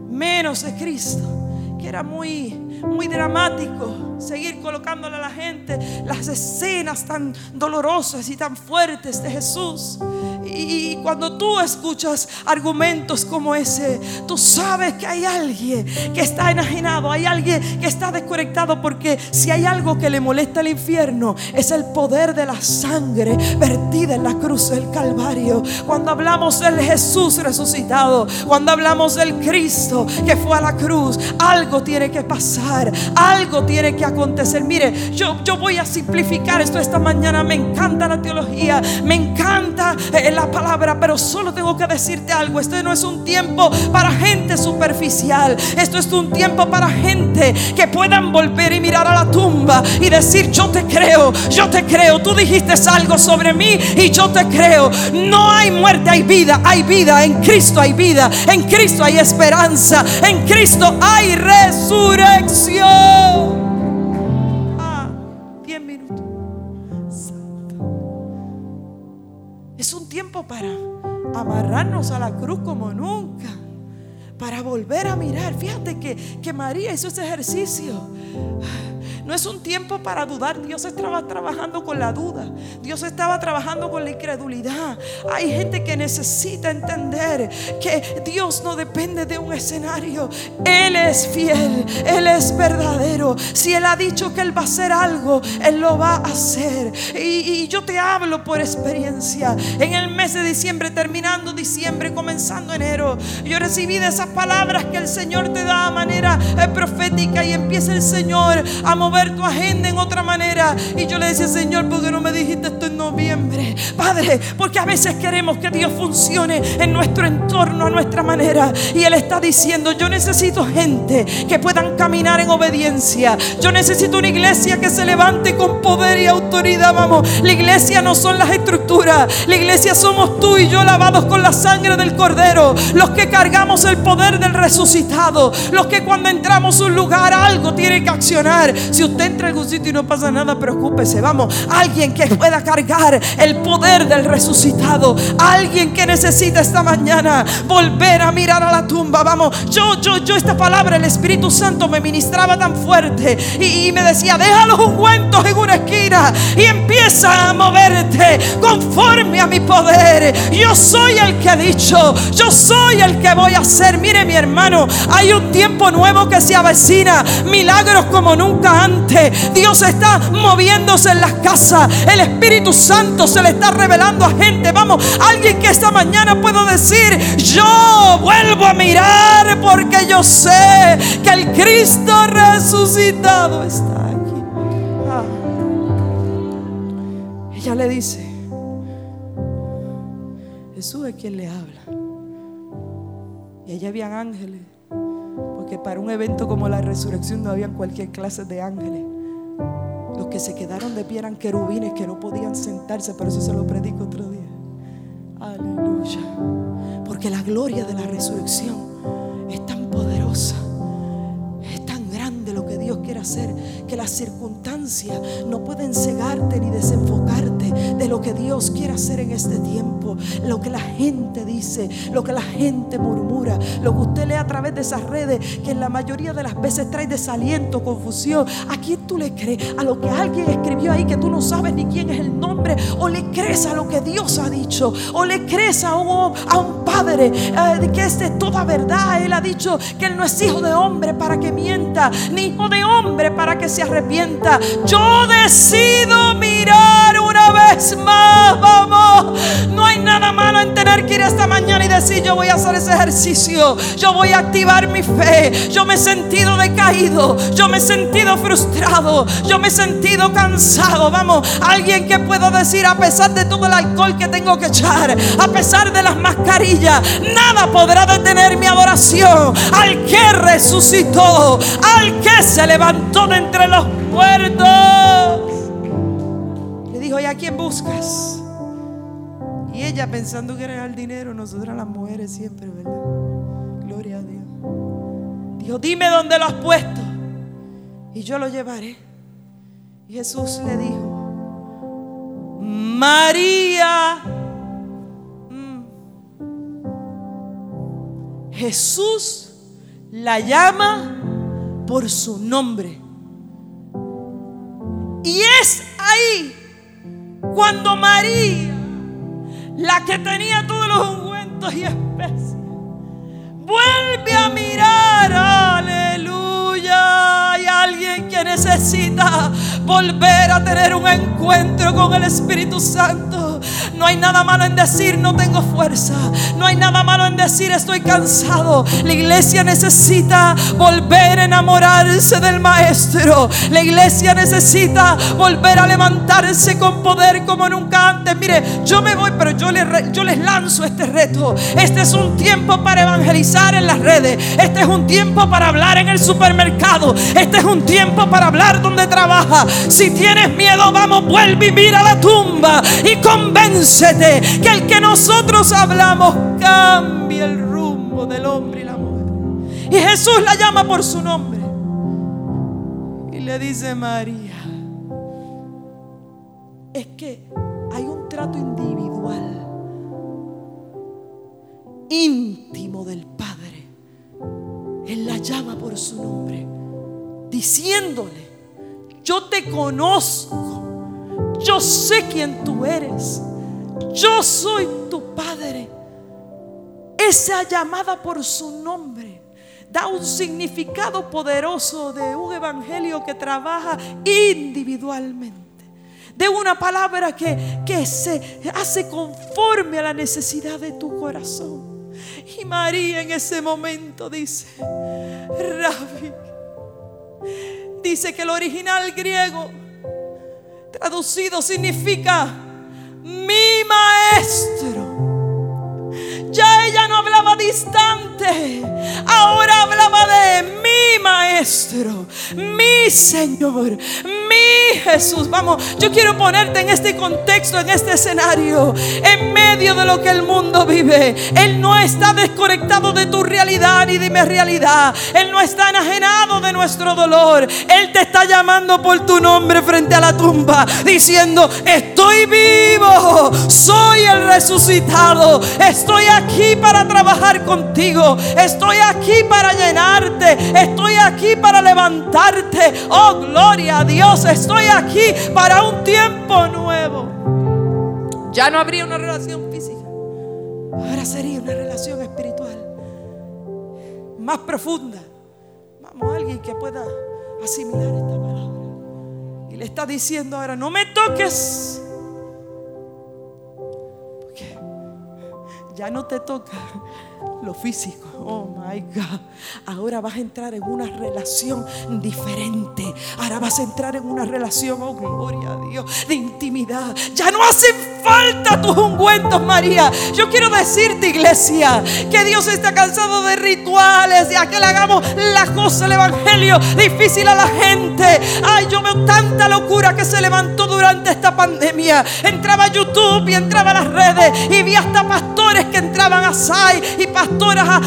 menos de Cristo, que era muy, muy dramático seguir colocándole a la gente las escenas tan dolorosas y tan fuertes de Jesús. Y cuando tú escuchas argumentos como ese, tú sabes que hay alguien que está enajenado, hay alguien que está desconectado, porque si hay algo que le molesta al infierno, es el poder de la sangre vertida en la cruz del Calvario. Cuando hablamos del Jesús resucitado, cuando hablamos del Cristo que fue a la cruz, algo tiene que pasar, algo tiene que acontecer. Mire, yo, yo voy a simplificar esto esta mañana. Me encanta la teología, me encanta el la palabra, pero solo tengo que decirte algo. Este no es un tiempo para gente superficial. Esto es un tiempo para gente que puedan volver y mirar a la tumba y decir, yo te creo, yo te creo. Tú dijiste algo sobre mí y yo te creo. No hay muerte, hay vida, hay vida. En Cristo hay vida, en Cristo hay esperanza, en Cristo hay resurrección. Para amarrarnos a la cruz como nunca, para volver a mirar. Fíjate que, que María hizo ese ejercicio. No es un tiempo para dudar. Dios estaba trabajando con la duda. Dios estaba trabajando con la incredulidad. Hay gente que necesita entender que Dios no depende de un escenario. Él es fiel. Él es verdadero. Si Él ha dicho que Él va a hacer algo, Él lo va a hacer. Y, yo te hablo por experiencia. En el mes de diciembre, terminando diciembre, comenzando enero, yo recibí de esas palabras que el Señor te da a manera eh, profética y empieza el Señor a mover tu agenda en otra manera. Y yo le decía, Señor, ¿por qué no me dijiste esto en noviembre? Padre, porque a veces queremos que Dios funcione en nuestro entorno, a nuestra manera. Y Él está diciendo, yo necesito gente que puedan caminar en obediencia. Yo necesito una iglesia que se levante con poder y autoridad. Vamos, la iglesia no son las estructuras. La iglesia somos tú y yo lavados con la sangre del cordero. Los que cargamos el poder del resucitado. Los que cuando entramos a un lugar algo tiene que accionar. Si usted entra a algún sitio y no pasa nada, preocúpese. Vamos, alguien que pueda cargar el poder del resucitado. Alguien que necesita esta mañana volver a mirar a la tumba. Vamos, yo, yo, yo, esta palabra, el Espíritu Santo me ministraba tan fuerte y, me decía: deja los ungüentos en una esquina y empieza a moverte conforme a mi poder. Yo soy el que ha dicho, yo soy el que voy a hacer. Mire, mi hermano, hay un tiempo nuevo que se avecina, milagros como nunca antes Dios está moviéndose en las casas. El Espíritu Santo se le está revelando a gente. Vamos, alguien que esta mañana puedo decir, yo vuelvo a mirar porque yo sé que el Cristo resucitado está aquí. Ah. Ella le dice, Jesús es quien le habla. Y allá habían ángeles que para un evento como la resurrección no había cualquier clase de ángeles. Los que se quedaron de pie eran querubines que no podían sentarse, por eso se lo predico otro día. Aleluya. Porque la gloria de la resurrección es tan poderosa. Hacer que las circunstancias no pueden cegarte ni desenfocarte de lo que Dios quiere hacer en este tiempo. Lo que la gente dice, lo que la gente murmura, lo que usted lee a través de esas redes que en la mayoría de las veces trae desaliento, confusión. ¿A quién tú le crees? ¿A lo que alguien escribió ahí que tú no sabes ni quién es el nombre? ¿O le crees a lo que Dios ha dicho? ¿O le crees a un, a un padre eh, que es de toda verdad? Él ha dicho que él no es hijo de hombre para que mienta, ni hijo de hombre para que se arrepienta. Yo decido mirar una vez más, vamos. No hay nada malo en tener que ir esta mañana y decir, yo voy a hacer ese ejercicio, yo voy a activar mi fe. Yo me he sentido decaído, yo me he sentido frustrado, yo me he sentido cansado. Vamos, alguien que pueda decir, a pesar de todo el alcohol que tengo que echar, a pesar de las mascarillas, nada podrá detener mi adoración al que resucitó, al que se levantó de entre los muertos. Le dijo, ¿y a quién buscas? Y ella pensando que era el dinero, nosotras las mujeres siempre, ¿verdad? Gloria a Dios. Dijo, dime dónde lo has puesto y yo lo llevaré. Y Jesús le dijo, María. Mm. Jesús la llama por su nombre. Y es ahí cuando María, la que tenía todos los ungüentos y especias, vuelve a mirar, aleluya. Hay alguien que necesita volver a tener un encuentro con el Espíritu Santo. No hay nada malo en decir no tengo fuerza. No hay nada malo en decir estoy cansado. La iglesia necesita volver a enamorarse del Maestro. La iglesia necesita volver a levantarse con poder como nunca antes. Mire, yo me voy, pero yo les, lanzo este reto. Este es un tiempo para evangelizar en las redes. Este es un tiempo para hablar en el supermercado. Este es un tiempo para hablar donde trabaja. Si tienes miedo, vamos, vuelve y mira la tumba y que el que nosotros hablamos cambia el rumbo del hombre y la mujer. Y Jesús la llama por su nombre y le dice María. Es que hay un trato individual, íntimo del Padre. Él la llama por su nombre, diciéndole, yo te conozco, yo sé quién tú eres, yo soy tu Padre. Esa llamada por su nombre da un significado poderoso de un evangelio que trabaja individualmente. De una palabra que, que se hace conforme a la necesidad de tu corazón. Y María en ese momento dice, Rabbi, dice que el original griego traducido significa mi maestro. Ya ella no hablaba distante, ahora hablaba de mi maestro, mi Señor, mi Jesús. Vamos, yo quiero ponerte en este contexto, en este escenario, en medio de lo que el mundo vive. Él no está desconectado de tu realidad ni de mi realidad. Él no está enajenado de nuestro dolor. Él te está llamando por tu nombre frente a la tumba, diciendo, estoy vivo, soy el resucitado, estoy aquí para trabajar contigo, estoy aquí para llenarte, estoy aquí para levantarte. Oh, gloria a Dios, estoy aquí para un tiempo nuevo. Ya no habría una relación física, ahora sería una relación espiritual más profunda. Vamos, alguien que pueda asimilar esta palabra. Y le está diciendo ahora, no me toques. Porque ya no te toca lo físico. Oh my God. Ahora vas a entrar en una relación diferente. Ahora vas a entrar en una relación, oh gloria a Dios, de intimidad. Ya no hacen falta tus ungüentos, María. Yo quiero decirte, iglesia, que Dios está cansado de rituales, a que le hagamos la cosa del evangelio difícil a la gente. Ay, yo veo tanta locura que se levantó durante esta pandemia. Entraba a YouTube y entraba a las redes y vi hasta pastores que entraban a SAI y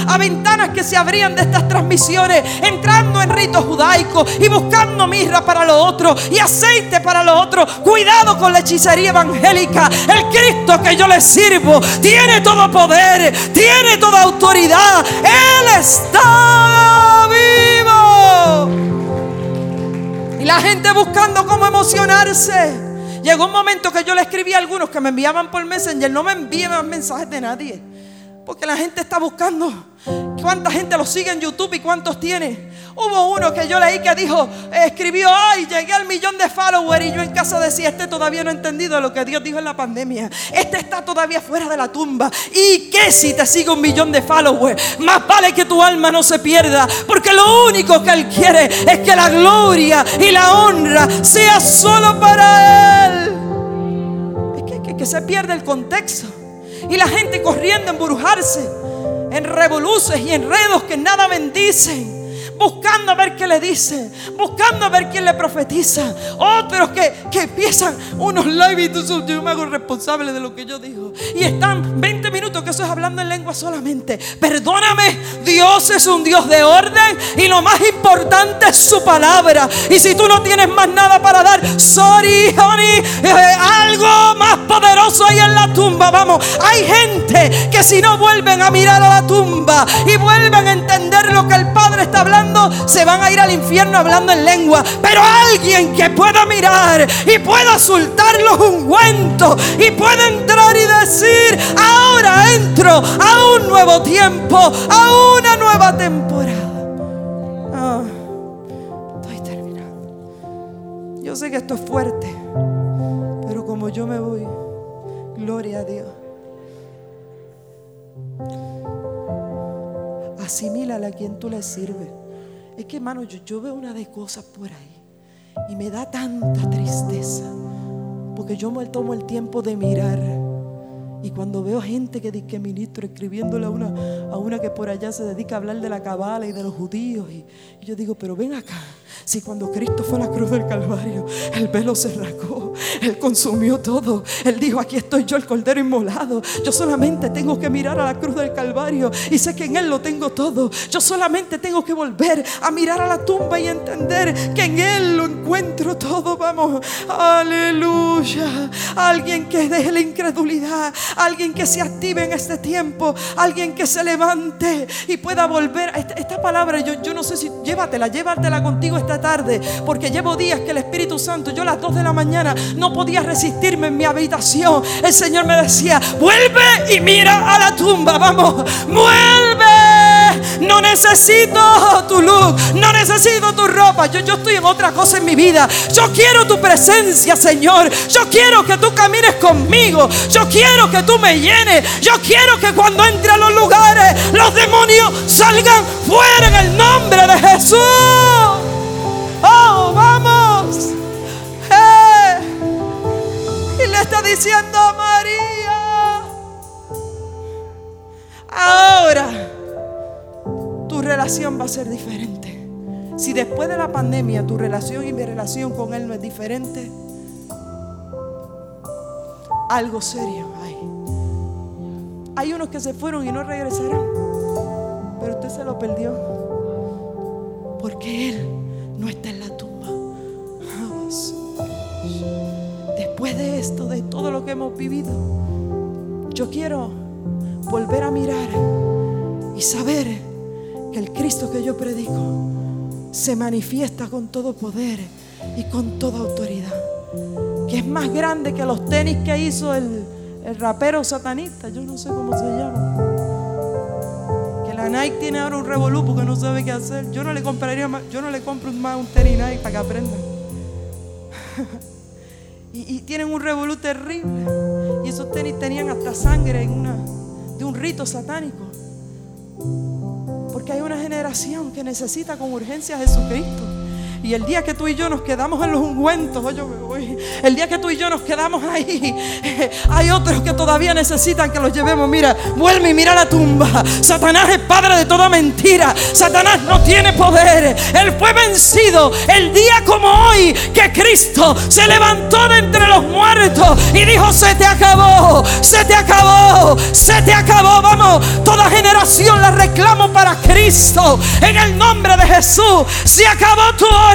a, ventanas que se abrían de estas transmisiones, entrando en ritos judaicos y buscando mirra para lo otro y aceite para lo otro. Cuidado con la hechicería evangélica. El Cristo que yo le sirvo tiene todo poder, tiene toda autoridad. Él está vivo. Y la gente buscando cómo emocionarse. Llegó un momento que yo le escribí a algunos que me enviaban por Messenger. No me envíen más mensajes de nadie. Porque la gente está buscando cuánta gente lo sigue en YouTube y cuántos tiene. Hubo uno que yo leí que dijo, escribió, ay, llegué al millón de followers y yo en casa decía, este todavía no ha entendido lo que Dios dijo en la pandemia. Este está todavía fuera de la tumba. ¿Y qué si te sigue un millón de followers? Más vale que tu alma no se pierda, porque lo único que Él quiere es que la gloria y la honra sea solo para Él. Es que, que se pierde el contexto. Y la gente corriendo a embrujarse en revoluces y enredos que nada bendicen buscando a ver qué le dice, buscando a ver quién le profetiza. Otros que, que empiezan unos live y tú, yo me hago responsable de lo que yo digo. Y están 20 minutos que eso es hablando en lengua solamente. Perdóname, Dios es un Dios de orden y lo más importante es su palabra. Y si tú no tienes más nada para dar, sorry, honey, eh, algo más poderoso hay en la tumba. Vamos, hay gente que si no vuelven a mirar a la tumba y vuelven a entender lo que el Padre está hablando se van a ir al infierno hablando en lengua. Pero alguien que pueda mirar y pueda soltar los ungüentos y pueda entrar y decir, ahora entro a un nuevo tiempo, a una nueva temporada. Ah, estoy terminando. Yo sé que esto es fuerte, pero como yo me voy, gloria a Dios. Asimílala a quien tú le sirves. Es que, hermano, yo, veo una de cosas por ahí y me da tanta tristeza porque yo me tomo el tiempo de mirar. Y cuando veo gente que dice que ministro escribiéndole a una, a una que por allá se dedica a hablar de la cabala y de los judíos, y yo digo, pero ven acá, si cuando Cristo fue a la cruz del Calvario, el velo se rasgó, Él consumió todo. Él dijo, aquí estoy yo, el cordero inmolado. Yo solamente tengo que mirar a la cruz del Calvario y sé que en Él lo tengo todo. Yo solamente tengo que volver a mirar a la tumba y entender que en Él lo encuentro todo. Vamos, aleluya. Alguien que deje la incredulidad, alguien que se active en este tiempo, alguien que se levante y pueda volver. Esta, esta palabra, yo, yo no sé si llévatela, llévatela contigo esta tarde, porque llevo días que el Espíritu Santo, yo a las 2 de la mañana no podía resistirme en mi habitación. El Señor me decía, vuelve y mira a la tumba, vamos, vuelve. No necesito tu luz, no necesito tu ropa. Yo, yo estoy en otra cosa en mi vida. Yo quiero tu presencia, Señor. Yo quiero que tú camines conmigo. Yo quiero que tú me llenes. Yo quiero que cuando entre a los lugares, los demonios salgan fuera en el nombre de Jesús. Vamos. Y le está diciendo a María, ahora tu relación va a ser diferente. Si después de la pandemia tu relación y mi relación con Él no es diferente, algo serio hay. Hay unos que se fueron y no regresarán, pero usted se lo perdió. Porque Él no está en la Después de esto, de todo lo que hemos vivido, yo quiero volver a mirar y saber que el Cristo que yo predico se manifiesta con todo poder y con toda autoridad. Que es más grande que los tenis que hizo el, el rapero satanista, yo no sé cómo se llama. Nike tiene ahora un revolú porque no sabe qué hacer. Yo no le compraría más, yo no le compro más un tenis Nike para que aprenda. y, tienen un revolú terrible. Y esos tenis tenían hasta sangre en una de un rito satánico. Porque hay una generación que necesita con urgencia a Jesucristo. Y el día que tú y yo nos quedamos en los ungüentos, oye, el día que tú y yo nos quedamos ahí, hay otros que todavía necesitan que los llevemos. Mira, vuelve y mira la tumba. Satanás es padre de toda mentira. Satanás no tiene poder. Él fue vencido el día como hoy que Cristo se levantó de entre los muertos y dijo, se te acabó, se te acabó, se te acabó. Vamos, toda generación la reclamo para Cristo. En el nombre de Jesús, se acabó tu hora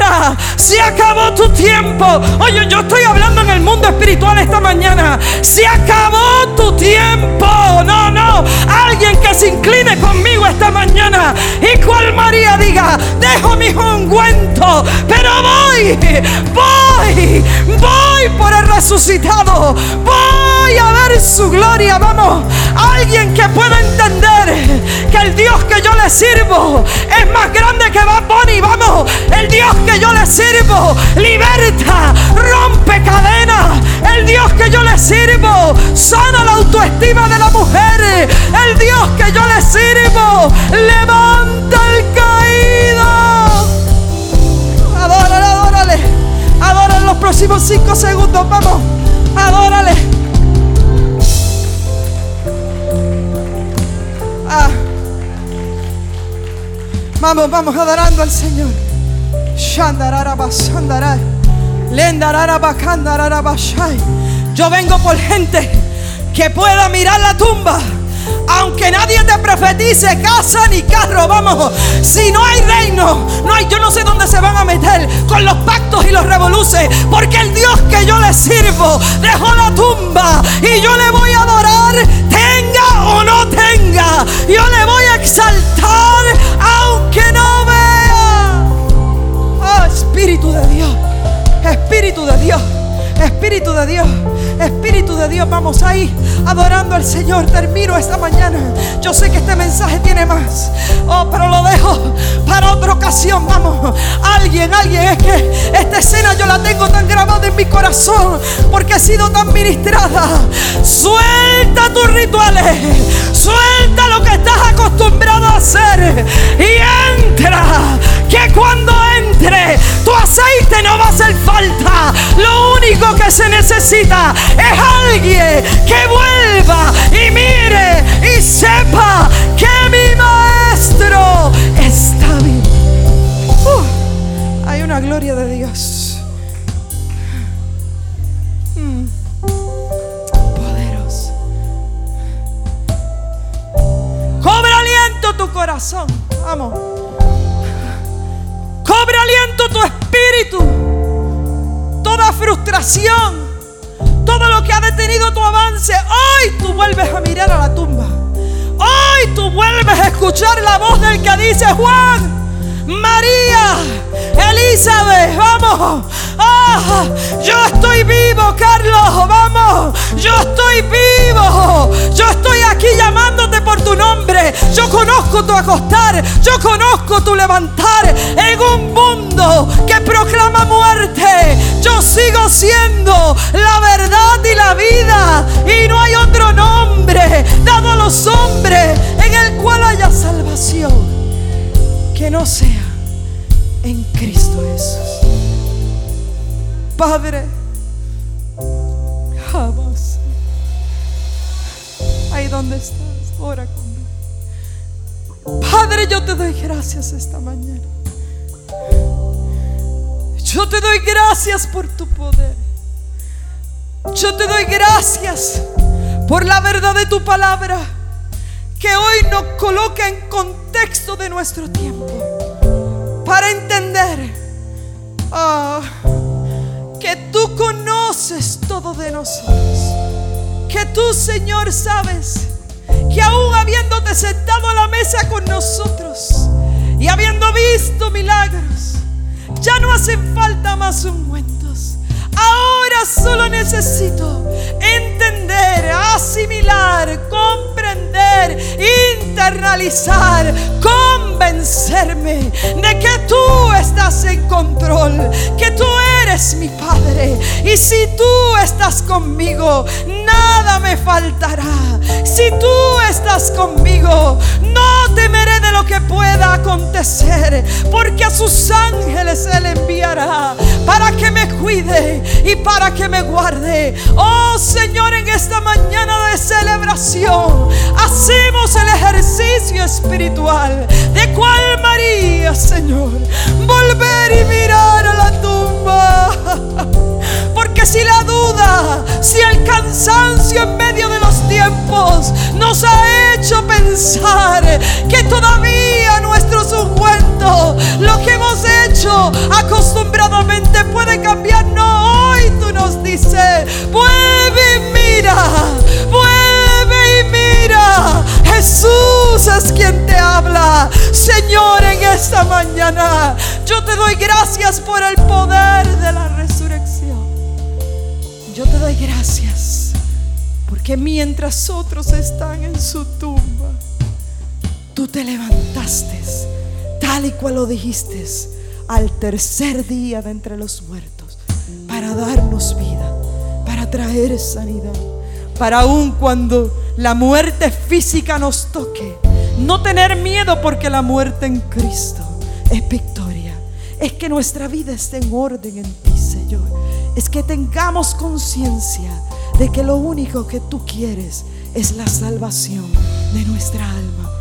se acabó tu tiempo. Oye, yo estoy hablando en el mundo espiritual esta mañana. Se acabó tu tiempo. No, no. Alguien que se incline conmigo esta mañana y cual María diga, dejo mi ungüento, pero voy, voy, voy por el resucitado. Voy a ver su gloria. Vamos, alguien que pueda entender que el Dios que yo le sirvo es más grande que va Bunny. Vamos, el Dios que yo le sirvo liberta, rompe cadenas. El Dios que yo le sirvo sana la autoestima de la mujer. El Dios que yo le sirvo levanta el caído. Adórale, adórale. Adórale los próximos cinco segundos. Vamos, adórale. Ah. Vamos, vamos adorando al Señor. Yo vengo por gente que pueda mirar la tumba. Aunque nadie te profetice casa ni carro, vamos. Si no hay reino, no hay, yo no sé dónde se van a meter con los pactos y los revoluces. Porque el Dios que yo le sirvo dejó la tumba y yo le voy a adorar, Espíritu de Dios, Espíritu de Dios. Vamos ahí adorando al Señor. Termino esta mañana. Yo sé que este mensaje tiene más. Oh, pero lo dejo para otra ocasión. Vamos, alguien, alguien. Es que esta escena yo la tengo tan grabada en mi corazón porque he sido tan ministrada. Suelta tus rituales. Suelta lo que estás acostumbrado a hacer. Y entra. Que cuando entre tu aceite no va a hacer falta. Lo único que se necesita es alguien que vuelva y mire y sepa que mi maestro está bien. Uh, hay una gloria de Dios. Mm. Poderoso. Cobra aliento tu corazón. Vamos. Aliento tu espíritu toda frustración, todo lo que ha detenido tu avance, hoy tú vuelves a mirar a la tumba. Hoy tú vuelves a escuchar la voz del que dice Juan. María, Elizabeth, vamos. Ah, yo estoy vivo, Carlos, vamos. Yo estoy vivo. Yo estoy aquí llamándote por tu nombre. Yo conozco tu acostar. Yo conozco tu levantar en un mundo que proclama muerte. Yo sigo siendo la verdad y la vida. Y no hay otro nombre dado a los hombres en el cual haya salvación que no sea en Cristo Jesús. Padre, jamás. Ahí donde estás, ora conmigo. Padre, yo te doy gracias esta mañana. Yo te doy gracias por tu poder. Yo te doy gracias por la verdad de tu palabra que hoy nos coloca en contexto de nuestro tiempo para entender ah, que tú conoces todo de nosotros, que tú Señor sabes que aún habiéndote sentado a la mesa con nosotros y habiendo visto milagros, ya no hacen falta más ungüentos. Ahora solo necesito entender, asimilar, comprender, internalizar, convencerme de que tú estás en control, que tú eres mi Padre. Y si tú estás conmigo, nada me faltará. Si tú estás conmigo, no temeré lo que pueda acontecer, porque a sus ángeles Él enviará para que me cuide y para que me guarde. Oh Señor, en esta mañana de celebración, hacemos el ejercicio espiritual de cual María, Señor, volver y mirar a la tumba. Si la duda, si el cansancio en medio de los tiempos nos ha hecho pensar que todavía nuestros ungüentos, lo que hemos hecho acostumbradamente puede cambiar, no, hoy tú nos dices, vuelve y mira, vuelve y mira, Jesús es quien te habla, Señor, en esta mañana yo te doy gracias por el poder de la resurrección. Yo te doy gracias porque mientras otros están en su tumba, tú te levantaste tal y cual lo dijiste al tercer día de entre los muertos para darnos vida, para traer sanidad, para aun cuando la muerte física nos toque, no tener miedo porque la muerte en Cristo es victoria. Es que nuestra vida esté en orden en ti, Señor es que tengamos conciencia de que lo único que tú quieres es la salvación de nuestra alma.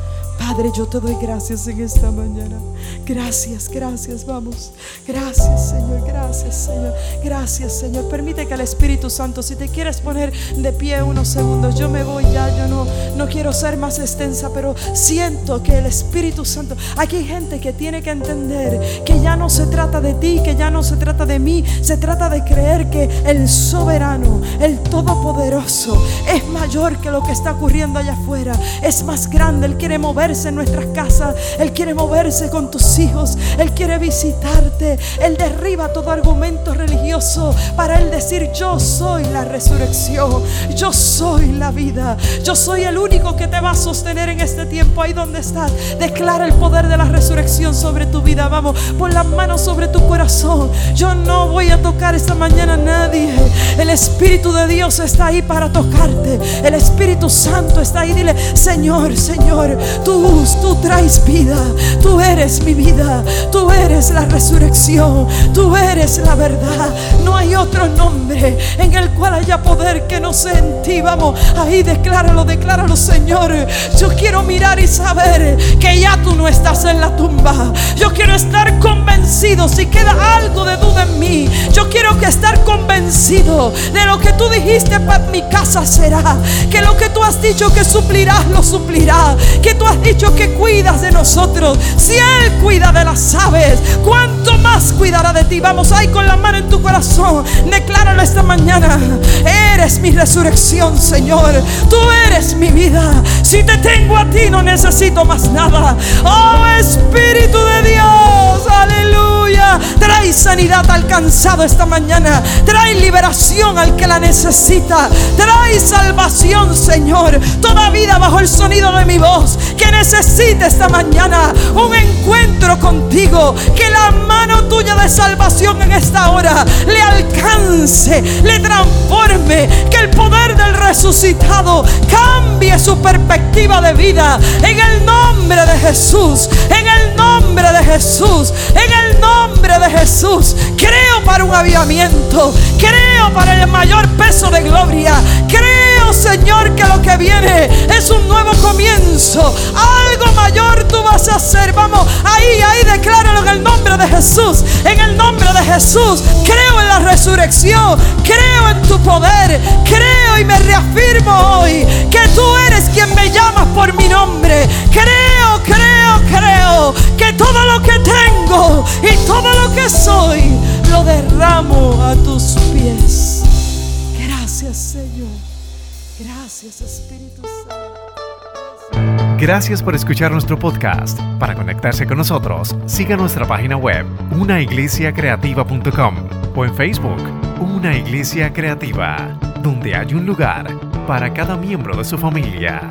Padre, yo te doy gracias en esta mañana. Gracias, gracias, vamos. Gracias, Señor, gracias, Señor. Gracias, Señor. Permite que el Espíritu Santo, si te quieres poner de pie unos segundos, yo me voy ya, yo no, no quiero ser más extensa, pero siento que el Espíritu Santo, aquí hay gente que tiene que entender que ya no se trata de ti, que ya no se trata de mí, se trata de creer que el soberano, el todopoderoso, es mayor que lo que está ocurriendo allá afuera, es más grande, Él quiere en nuestras casas. Él quiere moverse con tus hijos. Él quiere visitarte. Él derriba todo argumento religioso para Él decir, yo soy la resurrección. Yo soy la vida. Yo soy el único que te va a sostener en este tiempo. Ahí donde estás. Declara el poder de la resurrección sobre tu vida. Vamos, pon las manos sobre tu corazón. Yo no voy a tocar esta mañana a nadie. El Espíritu de Dios está ahí para tocarte. El Espíritu Santo está ahí. Dile, Señor, Señor, tú tú traes vida, tú eres mi vida, tú eres la resurrección, tú eres la verdad. No hay otro nombre en el cual haya poder que no sea en ti. Vamos, ahí decláralo, decláralo, Señor. Yo quiero mirar y saber que ya tú no estás en la tumba. Yo quiero estar convencido si queda algo de duda en mí. De lo que tú dijiste para mi casa será. Que lo que tú has dicho que suplirás, lo suplirá. Que tú has dicho que cuidas de nosotros. Si Él cuida de las aves, ¿cuánto más cuidará de ti? Vamos ahí con la mano en tu corazón. Decláralo esta mañana. Eres mi resurrección, Señor. Tú eres mi vida. Si te tengo a ti, no necesito más nada. Oh Espíritu de Dios. Aleluya. Trae sanidad al cansado esta mañana. Trae liberación al que la necesita. Trae salvación, Señor. Toda vida bajo el sonido de mi voz. Que necesita esta mañana un encuentro contigo. Que la mano tuya de salvación en esta hora le alcance, le transforme. Que el poder del resucitado cambie su perspectiva de vida. En el nombre de Jesús. En el nombre de Jesús. En el nombre de Jesús. Creo para un avivamiento. Creo para el mayor peso de gloria. Creo, Señor, que lo que viene es un nuevo comienzo. Algo mayor tú vas a hacer. Vamos, ahí, ahí decláralo en el nombre de Jesús. En el nombre de Jesús. Creo en la resurrección. Creo en tu poder. Creo y me reafirmo hoy que tú eres quien me llamas por mi nombre. Creo, creo, creo que todo lo que tengo y todo lo que soy lo derramo a tus pies. Gracias, Señor. Gracias, Espíritu Santo. Gracias por escuchar nuestro podcast. Para conectarse con nosotros, siga nuestra página web, unaiglesiacreativa.com o en Facebook, Una Iglesia Creativa, donde hay un lugar para cada miembro de su familia.